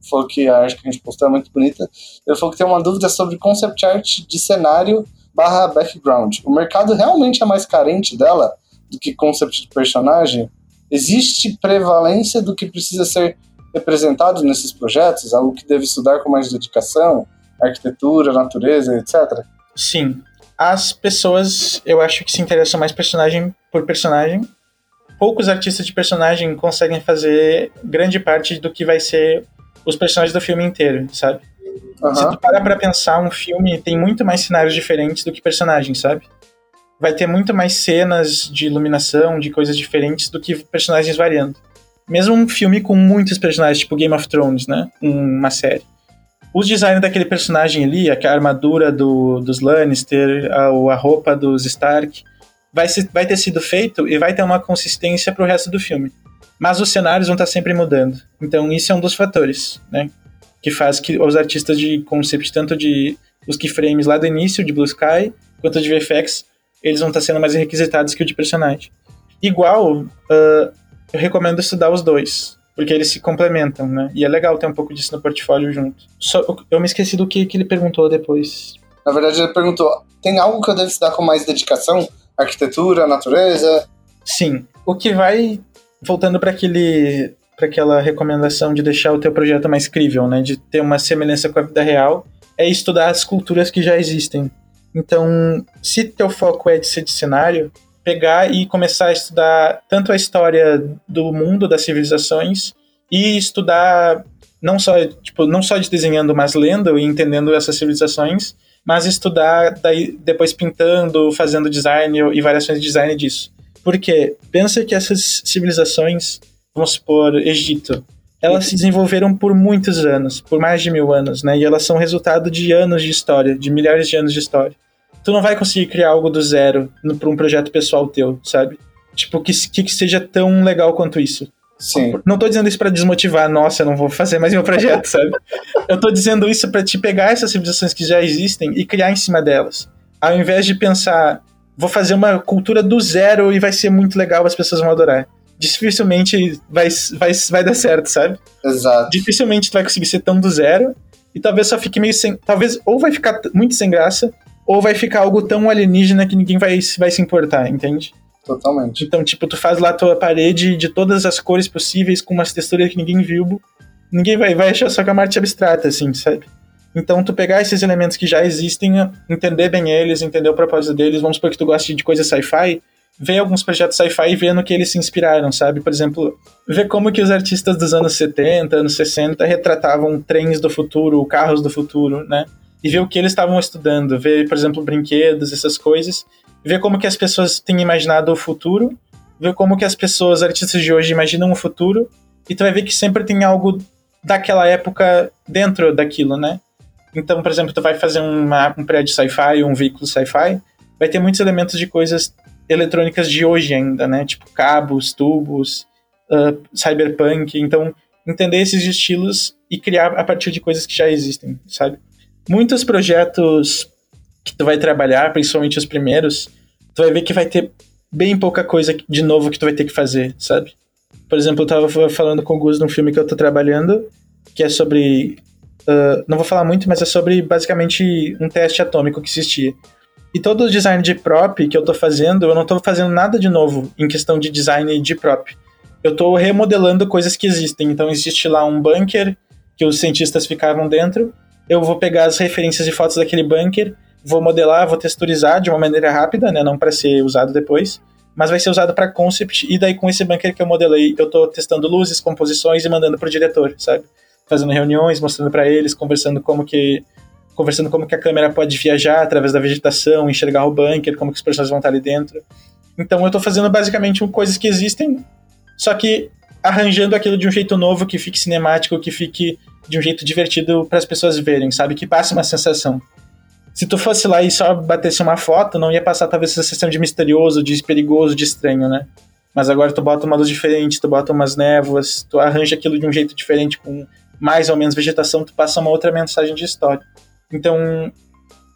A: falou que a arte que a gente postou é muito bonita. Ele falou que tem uma dúvida sobre concept art de cenário barra background. O mercado realmente é mais carente dela do que concept de personagem? Existe prevalência do que precisa ser representado nesses projetos? Algo que deve estudar com mais dedicação? Arquitetura, natureza, etc?
B: Sim. As pessoas, eu acho que se interessam mais personagem por personagem. Poucos artistas de personagem conseguem fazer grande parte do que vai ser os personagens do filme inteiro, sabe? Uhum. Se tu parar pra pensar, um filme tem muito mais cenários diferentes do que personagens, sabe? Vai ter muito mais cenas de iluminação, de coisas diferentes do que personagens variando. Mesmo um filme com muitos personagens, tipo Game of Thrones, né? Uma série. Os designs daquele personagem ali, a armadura do, dos Lannister, a, a roupa dos Stark, vai, ser, vai ter sido feito e vai ter uma consistência pro resto do filme. Mas os cenários vão estar sempre mudando. Então isso é um dos fatores, né? Que faz que os artistas de concept, tanto de os keyframes lá do início, de Blue Sky, quanto de VFX, eles vão estar sendo mais requisitados que o de personagem. Igual, uh, eu recomendo estudar os dois, porque eles se complementam, né? E é legal ter um pouco disso no portfólio junto. Só, eu me esqueci do que, que ele perguntou depois.
A: Na verdade, ele perguntou: tem algo que eu devo estudar com mais dedicação? Arquitetura, natureza?
B: Sim. O que vai voltando para aquele para aquela recomendação de deixar o teu projeto mais crível, né, de ter uma semelhança com a vida real, é estudar as culturas que já existem. Então, se teu foco é de ser de cenário, pegar e começar a estudar tanto a história do mundo, das civilizações, e estudar não só, tipo, não só de desenhando, mas lendo e entendendo essas civilizações, mas estudar daí depois pintando, fazendo design e variações de design disso. Porque pensa que essas civilizações, vamos supor, Egito, elas se desenvolveram por muitos anos, por mais de mil anos, né? E elas são resultado de anos de história, de milhares de anos de história. Tu não vai conseguir criar algo do zero para um projeto pessoal teu, sabe? Tipo, que, que seja tão legal quanto isso.
A: Sim.
B: Não tô dizendo isso para desmotivar, nossa, eu não vou fazer mais meu projeto, sabe? Eu tô dizendo isso para te pegar essas civilizações que já existem e criar em cima delas. Ao invés de pensar, vou fazer uma cultura do zero e vai ser muito legal, as pessoas vão adorar. Dificilmente vai, vai, vai dar certo, sabe?
A: Exato.
B: Dificilmente tu vai conseguir ser tão do zero e talvez só fique meio sem. Talvez ou vai ficar muito sem graça, ou vai ficar algo tão alienígena que ninguém vai, vai se importar, entende?
A: Totalmente.
B: Então, tipo, tu faz lá a tua parede de todas as cores possíveis, com umas texturas que ninguém viu. Ninguém vai, vai achar só que é uma arte abstrata, assim, sabe? Então, tu pegar esses elementos que já existem, entender bem eles, entender o propósito deles, vamos supor que tu goste de coisa sci-fi, ver alguns projetos sci-fi e ver no que eles se inspiraram, sabe? Por exemplo, ver como que os artistas dos anos 70, anos 60 retratavam trens do futuro, carros do futuro, né? E ver o que eles estavam estudando, ver, por exemplo, brinquedos, essas coisas, ver como que as pessoas têm imaginado o futuro, ver como que as pessoas, artistas de hoje, imaginam o futuro, e tu vai ver que sempre tem algo daquela época dentro daquilo, né? Então, por exemplo, tu vai fazer uma, um prédio sci-fi um veículo sci-fi, vai ter muitos elementos de coisas eletrônicas de hoje ainda, né? Tipo cabos, tubos, uh, cyberpunk. Então, entender esses estilos e criar a partir de coisas que já existem, sabe? Muitos projetos que tu vai trabalhar, principalmente os primeiros, tu vai ver que vai ter bem pouca coisa de novo que tu vai ter que fazer, sabe? Por exemplo, eu tava falando com o Gus num filme que eu tô trabalhando, que é sobre Uh, não vou falar muito, mas é sobre basicamente um teste atômico que existia. E todo o design de prop que eu estou fazendo, eu não estou fazendo nada de novo em questão de design de prop. Eu estou remodelando coisas que existem. Então existe lá um bunker que os cientistas ficavam dentro. Eu vou pegar as referências e fotos daquele bunker, vou modelar, vou texturizar de uma maneira rápida, né, não para ser usado depois, mas vai ser usado para concept. E daí com esse bunker que eu modelei, eu estou testando luzes, composições e mandando pro diretor, sabe? Fazendo reuniões, mostrando para eles, conversando como que conversando como que a câmera pode viajar através da vegetação, enxergar o bunker, como que os personagens vão estar ali dentro. Então eu estou fazendo basicamente coisas que existem, só que arranjando aquilo de um jeito novo, que fique cinemático, que fique de um jeito divertido para as pessoas verem, sabe? Que passe uma sensação. Se tu fosse lá e só batesse uma foto, não ia passar talvez essa sensação de misterioso, de perigoso, de estranho, né? Mas agora tu bota uma luz diferente, tu bota umas névoas, tu arranja aquilo de um jeito diferente com mais ou menos vegetação, tu passa uma outra mensagem de história. Então,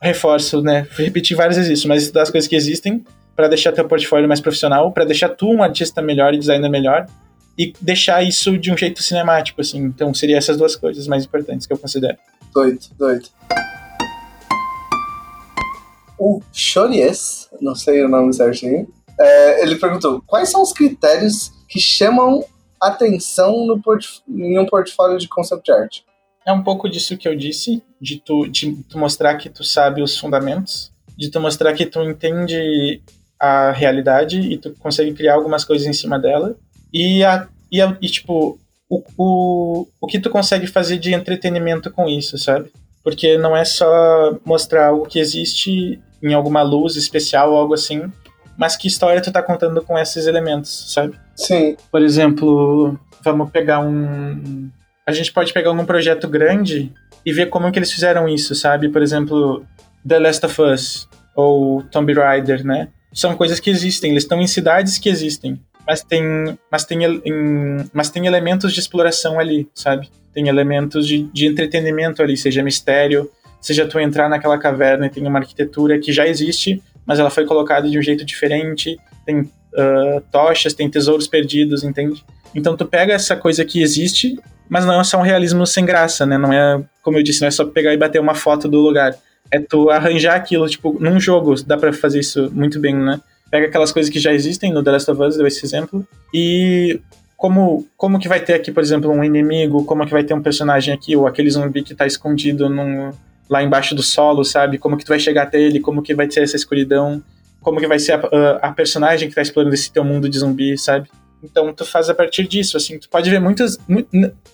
B: reforço, né? Repetir várias vezes isso, mas das coisas que existem para deixar teu portfólio mais profissional, para deixar tu um artista melhor e designer melhor, e deixar isso de um jeito cinemático, assim. Então, seria essas duas coisas mais importantes que eu considero.
A: Doido, doido. O Chories, não sei o nome certinho, é, ele perguntou: quais são os critérios que chamam atenção no em um portfólio de concept art?
B: É um pouco disso que eu disse, de tu, de tu mostrar que tu sabe os fundamentos, de tu mostrar que tu entende a realidade e tu consegue criar algumas coisas em cima dela. E, a, e, a, e tipo, o, o, o que tu consegue fazer de entretenimento com isso, sabe? Porque não é só mostrar algo que existe em alguma luz especial ou algo assim, mas que história tu tá contando com esses elementos, sabe?
A: Sim.
B: Por exemplo, vamos pegar um. A gente pode pegar algum projeto grande e ver como que eles fizeram isso, sabe? Por exemplo, The Last of Us ou Tomb Raider, né? São coisas que existem, eles estão em cidades que existem, mas tem, mas tem, em, mas tem elementos de exploração ali, sabe? Tem elementos de, de entretenimento ali, seja mistério, seja tu entrar naquela caverna e tem uma arquitetura que já existe, mas ela foi colocada de um jeito diferente, tem uh, tochas, tem tesouros perdidos, entende? Então tu pega essa coisa que existe, mas não é só um realismo sem graça, né? Não é, como eu disse, não é só pegar e bater uma foto do lugar é tu arranjar aquilo, tipo, num jogo, dá para fazer isso muito bem, né? Pega aquelas coisas que já existem no The Last of Us, deu esse exemplo, e como, como que vai ter aqui, por exemplo, um inimigo, como que vai ter um personagem aqui, ou aquele zumbi que tá escondido num, lá embaixo do solo, sabe? Como que tu vai chegar até ele, como que vai ser essa escuridão, como que vai ser a, a, personagem que tá explorando esse teu mundo de zumbi, sabe? Então tu faz a partir disso, assim, tu pode ver muitos,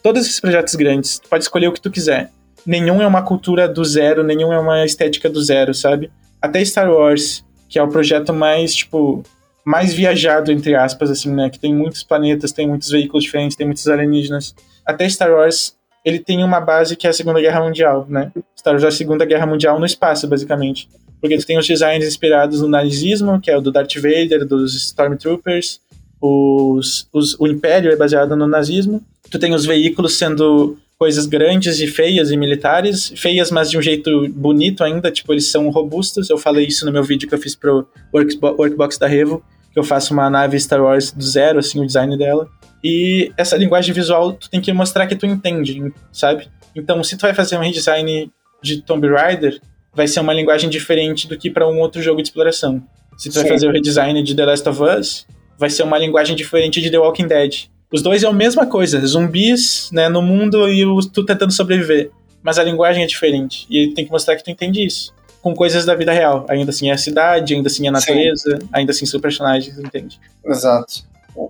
B: todos esses projetos grandes, tu pode escolher o que tu quiser nenhum é uma cultura do zero, nenhum é uma estética do zero, sabe? Até Star Wars, que é o projeto mais, tipo, mais viajado, entre aspas, assim, né? Que tem muitos planetas, tem muitos veículos diferentes, tem muitos alienígenas. Até Star Wars, ele tem uma base que é a Segunda Guerra Mundial, né? Star Wars é a Segunda Guerra Mundial no espaço, basicamente. Porque tu tem os designs inspirados no nazismo, que é o do Darth Vader, dos Stormtroopers. Os, os, o Império é baseado no nazismo. Tu tem os veículos sendo coisas grandes e feias e militares, feias, mas de um jeito bonito ainda, tipo, eles são robustos. Eu falei isso no meu vídeo que eu fiz pro Workbox da Revo, que eu faço uma nave Star Wars do zero, assim, o design dela. E essa linguagem visual, tu tem que mostrar que tu entende, sabe? Então, se tu vai fazer um redesign de Tomb Raider, vai ser uma linguagem diferente do que para um outro jogo de exploração. Se tu Sim. vai fazer o redesign de The Last of Us, vai ser uma linguagem diferente de The Walking Dead. Os dois é a mesma coisa, zumbis, né, no mundo e tu tentando sobreviver. Mas a linguagem é diferente. E tem que mostrar que tu entende isso. Com coisas da vida real. Ainda assim é a cidade, ainda assim é a natureza, Sim. ainda assim são personagens, entende?
A: Exato.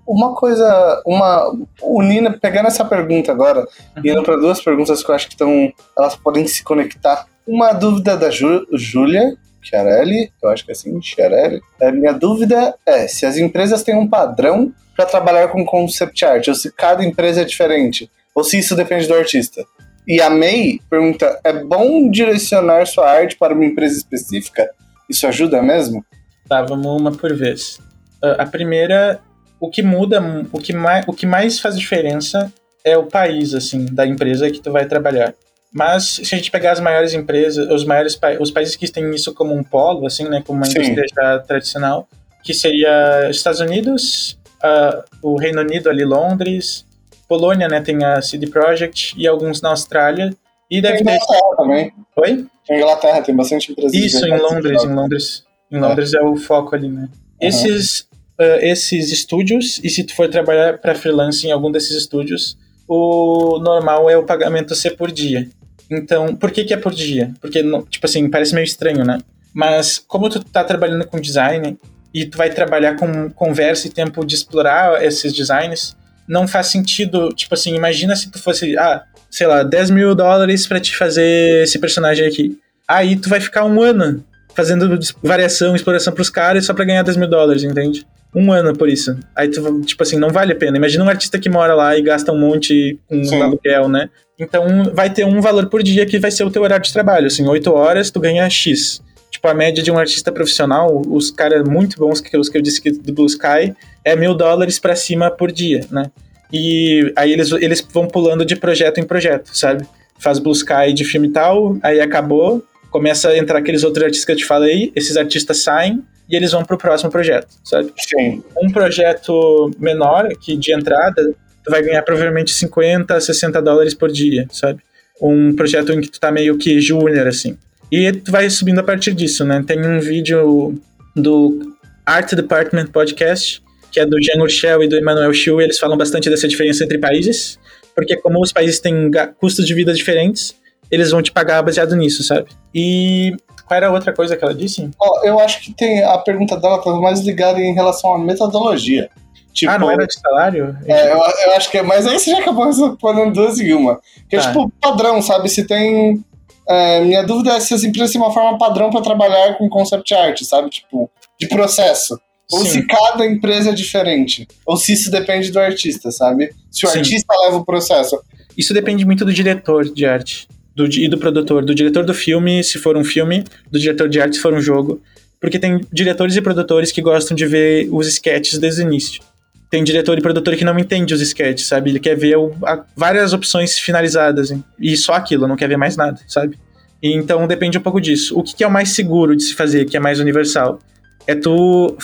A: Uma coisa, uma unindo, pegando essa pergunta agora, uhum. indo para duas perguntas que eu acho que estão, elas podem se conectar. Uma dúvida da Júlia, Chiarelli, eu acho que é assim, Chiarelli. A minha dúvida é se as empresas têm um padrão para trabalhar com concept art, ou se cada empresa é diferente, ou se isso depende do artista. E a May pergunta: é bom direcionar sua arte para uma empresa específica? Isso ajuda mesmo?
B: Tá, vamos uma por vez. Uh, a primeira, o que muda, o que, mais, o que mais faz diferença é o país, assim, da empresa que tu vai trabalhar. Mas se a gente pegar as maiores empresas, os maiores os países que têm isso como um polo, assim, né, como uma Sim. indústria já tradicional, que seria Estados Unidos, uh, o Reino Unido ali, Londres, Polônia, né, tem a CD Projekt e alguns na Austrália. E deve
A: tem Inglaterra ter... também.
B: Oi?
A: Inglaterra tem bastante empresas.
B: Isso, em Londres, em Londres. Em Londres é, é o foco ali, né? Uhum. Esses, uh, esses estúdios, e se tu for trabalhar para freelance em algum desses estúdios, o normal é o pagamento ser por dia. Então, por que, que é por dia? Porque, tipo assim, parece meio estranho, né? Mas como tu tá trabalhando com design e tu vai trabalhar com conversa e tempo de explorar esses designs, não faz sentido, tipo assim, imagina se tu fosse, ah, sei lá, 10 mil dólares pra te fazer esse personagem aqui. Aí tu vai ficar um ano fazendo variação, exploração pros caras só pra ganhar 10 mil dólares, entende? Um ano por isso. Aí tu, tipo assim, não vale a pena. Imagina um artista que mora lá e gasta um monte com um aluguel, né? Então vai ter um valor por dia que vai ser o teu horário de trabalho. Assim, 8 horas tu ganha X. Tipo, a média de um artista profissional, os caras muito bons, que os que eu disse que do Blue Sky, é mil dólares para cima por dia, né? E aí eles, eles vão pulando de projeto em projeto, sabe? Faz Blue Sky de filme tal, aí acabou, começa a entrar aqueles outros artistas que eu te falei, esses artistas saem e eles vão pro próximo projeto, sabe?
A: Sim.
B: Um projeto menor, que de entrada, tu vai ganhar provavelmente 50, 60 dólares por dia, sabe? Um projeto em que tu tá meio que júnior, assim. E tu vai subindo a partir disso, né? Tem um vídeo do Art Department Podcast, que é do Jean Urchel e do Emmanuel Shu, e eles falam bastante dessa diferença entre países, porque como os países têm custos de vida diferentes, eles vão te pagar baseado nisso, sabe? E qual era a outra coisa que ela disse?
A: Oh, eu acho que tem a pergunta dela tá mais ligada em relação à metodologia.
B: Tipo, ah, não era de salário?
A: É, eu, eu, acho que é, mas aí você já acabou respondendo duas em uma. Que é tá. tipo padrão, sabe? Se tem. É, minha dúvida é se as empresas têm uma forma padrão para trabalhar com concept art, sabe? Tipo, de processo. Ou Sim. se cada empresa é diferente. Ou se isso depende do artista, sabe? Se o Sim. artista leva o processo.
B: Isso depende muito do diretor de arte do, e do produtor. Do diretor do filme, se for um filme, do diretor de arte, se for um jogo. Porque tem diretores e produtores que gostam de ver os sketches desde o início tem diretor e produtor que não entende os sketches, sabe? Ele quer ver o, a, várias opções finalizadas hein? e só aquilo, não quer ver mais nada, sabe? E então depende um pouco disso. O que, que é o mais seguro de se fazer, que é mais universal? É tu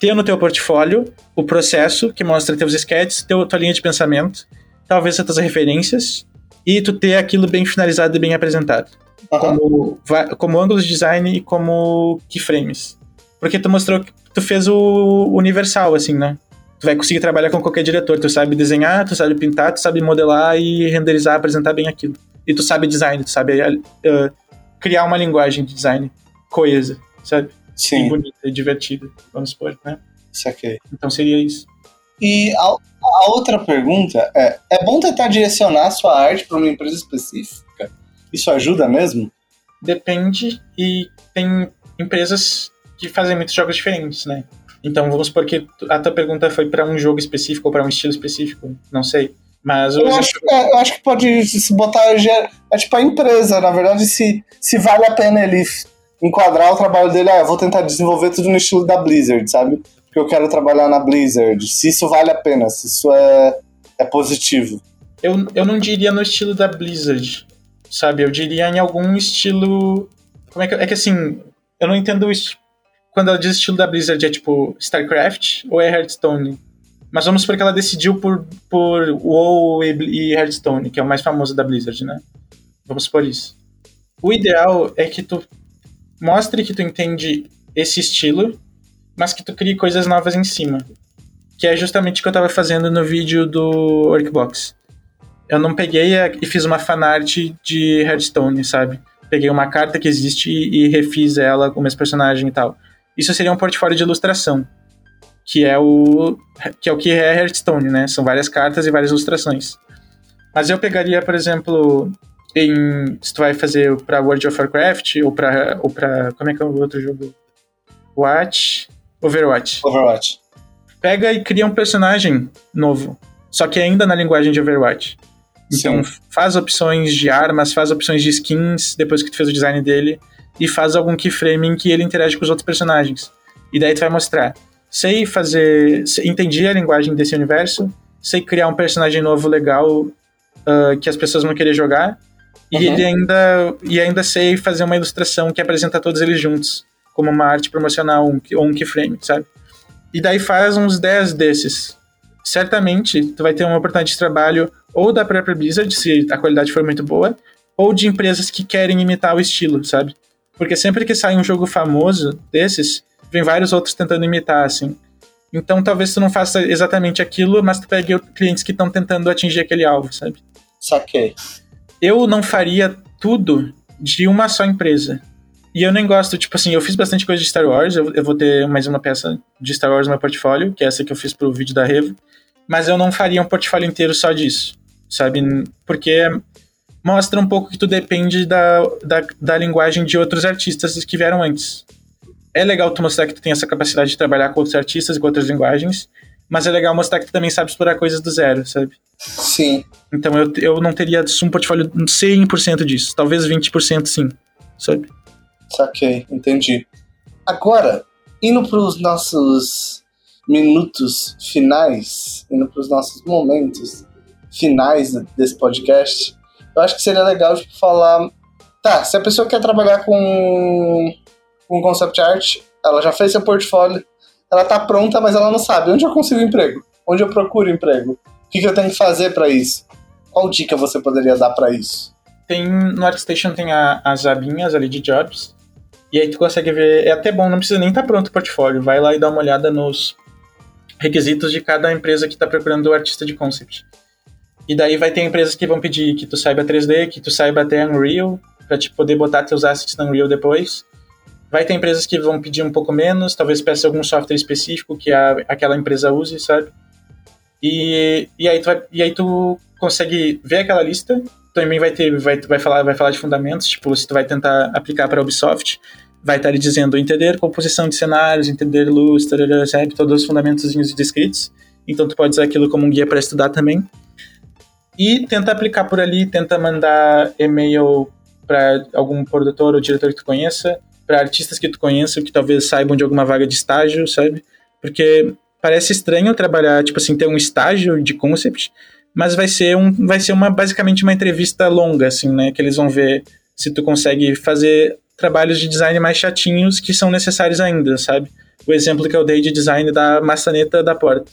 B: ter no teu portfólio o processo que mostra teus sketches, teu, tua linha de pensamento, talvez as tuas referências, e tu ter aquilo bem finalizado e bem apresentado. Uhum. Como, como ângulos de design e como keyframes. Porque tu mostrou que tu fez o universal, assim, né? tu vai conseguir trabalhar com qualquer diretor. Tu sabe desenhar, tu sabe pintar, tu sabe modelar e renderizar, apresentar bem aquilo. E tu sabe design, tu sabe uh, criar uma linguagem de design coesa, sabe?
A: Sim.
B: E bonita e divertida, vamos supor, né?
A: Saquei.
B: Então seria isso.
A: E a, outra pergunta é: é bom tentar direcionar a sua arte para uma empresa específica? Isso ajuda mesmo?
B: Depende, e tem empresas que fazem muitos jogos diferentes, né? Então vamos supor que a tua pergunta foi para um jogo específico ou para um estilo específico, não sei. Mas
A: eu, acho, é, eu acho que pode se botar. É tipo a empresa, na verdade, se, se vale a pena ele enquadrar o trabalho dele, ah, eu vou tentar desenvolver tudo no estilo da Blizzard, sabe? Porque eu quero trabalhar na Blizzard. Se isso vale a pena, se isso é, é positivo.
B: Eu, eu não diria no estilo da Blizzard, sabe? Eu diria em algum estilo. Como é que. É que assim, eu não entendo o quando ela diz estilo da Blizzard é tipo StarCraft ou é Hearthstone. Mas vamos supor que ela decidiu por, por WoW e Hearthstone, que é o mais famoso da Blizzard, né? Vamos supor isso. O ideal é que tu mostre que tu entende esse estilo, mas que tu crie coisas novas em cima. Que é justamente o que eu tava fazendo no vídeo do Workbox. Eu não peguei e fiz uma fanart de Hearthstone, sabe? Peguei uma carta que existe e refiz ela com meus personagens e tal. Isso seria um portfólio de ilustração, que é o que é o que é Hearthstone, né? São várias cartas e várias ilustrações. Mas eu pegaria, por exemplo, em se tu vai fazer para World of Warcraft ou para ou para como é que é o outro jogo? Watch, Overwatch.
A: Overwatch.
B: Pega e cria um personagem novo, só que ainda na linguagem de Overwatch. Então Sim. faz opções de armas, faz opções de skins depois que tu fez o design dele e faz algum keyframe em que ele interage com os outros personagens. E daí tu vai mostrar, sei fazer, entendi a linguagem desse universo, sei criar um personagem novo legal uh, que as pessoas vão querer jogar, uhum. e ele ainda e ainda sei fazer uma ilustração que apresenta todos eles juntos, como uma arte promocional um, ou um keyframe, sabe? E daí faz uns 10 desses. Certamente tu vai ter uma oportunidade de trabalho ou da própria Blizzard, se a qualidade for muito boa, ou de empresas que querem imitar o estilo, sabe? Porque sempre que sai um jogo famoso desses, vem vários outros tentando imitar, assim. Então talvez tu não faça exatamente aquilo, mas tu pegue clientes que estão tentando atingir aquele alvo, sabe?
A: Saquei.
B: Eu não faria tudo de uma só empresa. E eu nem gosto, tipo assim, eu fiz bastante coisa de Star Wars, eu, eu vou ter mais uma peça de Star Wars no meu portfólio, que é essa que eu fiz pro vídeo da Revo, mas eu não faria um portfólio inteiro só disso, sabe? Porque mostra um pouco que tu depende da, da, da linguagem de outros artistas que vieram antes. É legal tu mostrar que tu tem essa capacidade de trabalhar com outros artistas e com outras linguagens, mas é legal mostrar que tu também sabe explorar coisas do zero, sabe?
A: Sim.
B: Então eu, eu não teria um portfólio 100% disso, talvez 20% sim, sabe?
A: Saquei, entendi. Agora, indo para os nossos minutos finais, indo para os nossos momentos finais desse podcast, eu acho que seria legal tipo, falar. Tá, se a pessoa quer trabalhar com, com concept art, ela já fez seu portfólio, ela tá pronta, mas ela não sabe onde eu consigo emprego, onde eu procuro emprego. O que, que eu tenho que fazer para isso? Qual dica você poderia dar para isso?
B: Tem, no ArtStation tem a, as abinhas ali de jobs, e aí tu consegue ver, é até bom, não precisa nem estar tá pronto o portfólio, vai lá e dá uma olhada nos requisitos de cada empresa que está procurando o artista de concept. E daí vai ter empresas que vão pedir que tu saiba 3D, que tu saiba até Unreal, para te poder botar teus assets no Unreal depois. Vai ter empresas que vão pedir um pouco menos, talvez peça algum software específico que a, aquela empresa use, sabe? E, e, aí tu vai, e aí tu consegue ver aquela lista, também vai ter vai, vai falar vai falar de fundamentos, tipo, se tu vai tentar aplicar para Ubisoft, vai estar lhe dizendo entender composição de cenários, entender luz, tarará, todos os fundamentos descritos. Então tu pode usar aquilo como um guia para estudar também. E tenta aplicar por ali, tenta mandar e-mail para algum produtor ou diretor que tu conheça, para artistas que tu conheça, que talvez saibam de alguma vaga de estágio, sabe? Porque parece estranho trabalhar, tipo assim, ter um estágio de concept, mas vai ser um vai ser uma basicamente uma entrevista longa assim, né, que eles vão ver se tu consegue fazer trabalhos de design mais chatinhos que são necessários ainda, sabe? O exemplo que eu dei de design da maçaneta da porta.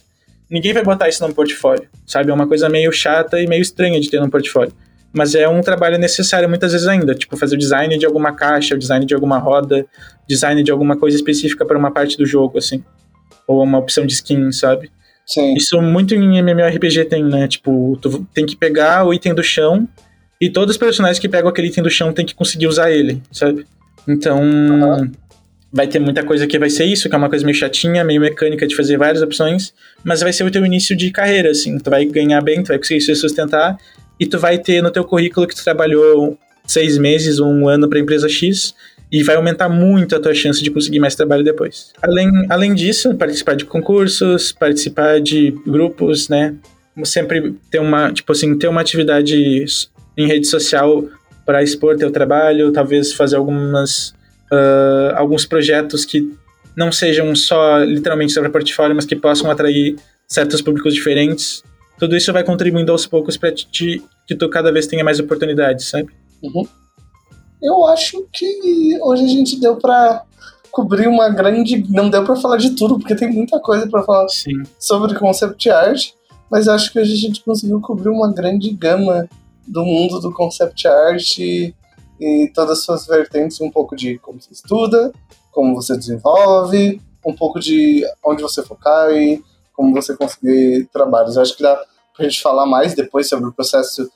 B: Ninguém vai botar isso no portfólio, sabe? É uma coisa meio chata e meio estranha de ter no portfólio mas é um trabalho necessário muitas vezes ainda, tipo fazer o design de alguma caixa, o design de alguma roda, design de alguma coisa específica para uma parte do jogo, assim, ou uma opção de skin, sabe?
A: Sim.
B: Isso muito em MMORPG tem, né? Tipo, tu tem que pegar o item do chão e todos os personagens que pegam aquele item do chão tem que conseguir usar ele, sabe? Então, uhum. vai ter muita coisa que vai ser isso, que é uma coisa meio chatinha, meio mecânica de fazer várias opções, mas vai ser o teu início de carreira, assim. Tu vai ganhar bem, tu vai conseguir se sustentar e tu vai ter no teu currículo que tu trabalhou seis meses ou um ano para empresa X e vai aumentar muito a tua chance de conseguir mais trabalho depois. Além, além disso, participar de concursos, participar de grupos, né? Sempre ter uma, tipo assim, ter uma atividade em rede social para expor teu trabalho, talvez fazer algumas uh, alguns projetos que não sejam só literalmente sobre portfólio, mas que possam atrair certos públicos diferentes tudo isso vai contribuindo aos poucos para que tu cada vez tenha mais oportunidades, sabe?
A: Uhum. Eu acho que hoje a gente deu para cobrir uma grande. Não deu para falar de tudo, porque tem muita coisa para falar
B: Sim.
A: sobre concept art, mas acho que hoje a gente conseguiu cobrir uma grande gama do mundo do concept art e, e todas as suas vertentes um pouco de como você estuda, como você desenvolve, um pouco de onde você focar e como você conseguir trabalhos. Eu acho que dá pra gente falar mais depois sobre o processo,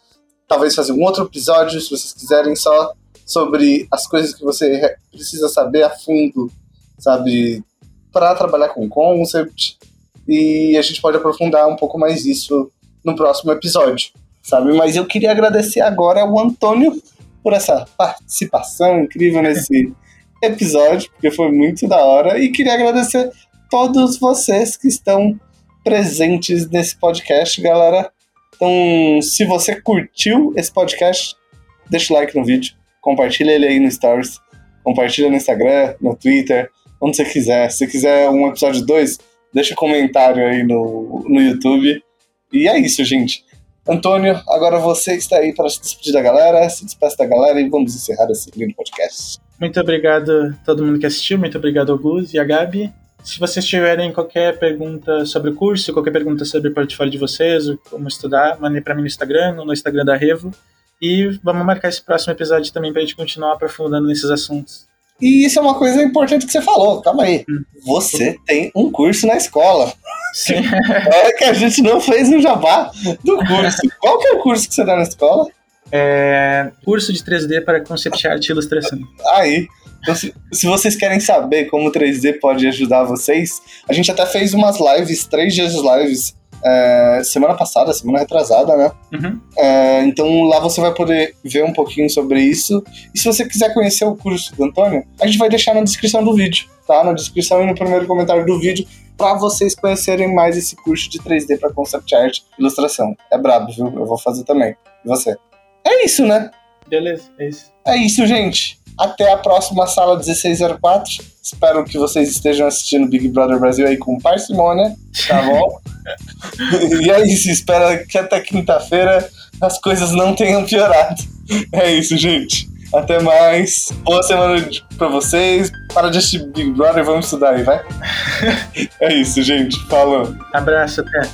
A: talvez fazer um outro episódio, se vocês quiserem, só sobre as coisas que você precisa saber a fundo, sabe, para trabalhar com concept. E a gente pode aprofundar um pouco mais isso no próximo episódio, sabe? Mas eu queria agradecer agora ao Antônio por essa participação incrível nesse episódio, porque foi muito da hora, e queria agradecer todos vocês que estão presentes nesse podcast, galera. Então, se você curtiu esse podcast, deixa o like no vídeo, compartilha ele aí no Stories, compartilha no Instagram, no Twitter, onde você quiser. Se quiser um episódio 2, deixa um comentário aí no, no YouTube. E é isso, gente. Antônio, agora você está aí para se despedir da galera, se despeça da galera e vamos encerrar esse lindo podcast.
B: Muito obrigado a todo mundo que assistiu, muito obrigado ao Gus e a Gabi. Se vocês tiverem qualquer pergunta sobre o curso, qualquer pergunta sobre o portfólio de vocês, como estudar, mandem para mim no Instagram, no Instagram da Revo. E vamos marcar esse próximo episódio também para a gente continuar aprofundando nesses assuntos.
A: E isso é uma coisa importante que você falou, calma aí. Hum. Você tem um curso na escola.
B: Sim.
A: É que a gente não fez o jabá do curso. Qual que é o curso que você dá na escola?
B: É curso de 3D para concept art e ilustração.
A: Aí, então, se, se, vocês querem saber como o 3D pode ajudar vocês, a gente até fez umas lives, três dias de lives, é, semana passada, semana retrasada, né?
B: Uhum.
A: É, então lá você vai poder ver um pouquinho sobre isso. E se você quiser conhecer o curso do Antônio, a gente vai deixar na descrição do vídeo, tá? Na descrição e no primeiro comentário do vídeo, para vocês conhecerem mais esse curso de 3D para concept art e ilustração. É brabo, viu? Eu vou fazer também. E você? É isso, né?
B: Beleza, é isso.
A: É isso, gente. Até a próxima sala 1604. Espero que vocês estejam assistindo Big Brother Brasil aí com parcimônia, tá bom? e é isso, espero que até quinta-feira as coisas não tenham piorado. É isso, gente. Até mais. Boa semana pra vocês. Para de assistir Big Brother, vamos estudar aí, vai? é isso, gente. Falou.
B: Abraço, até.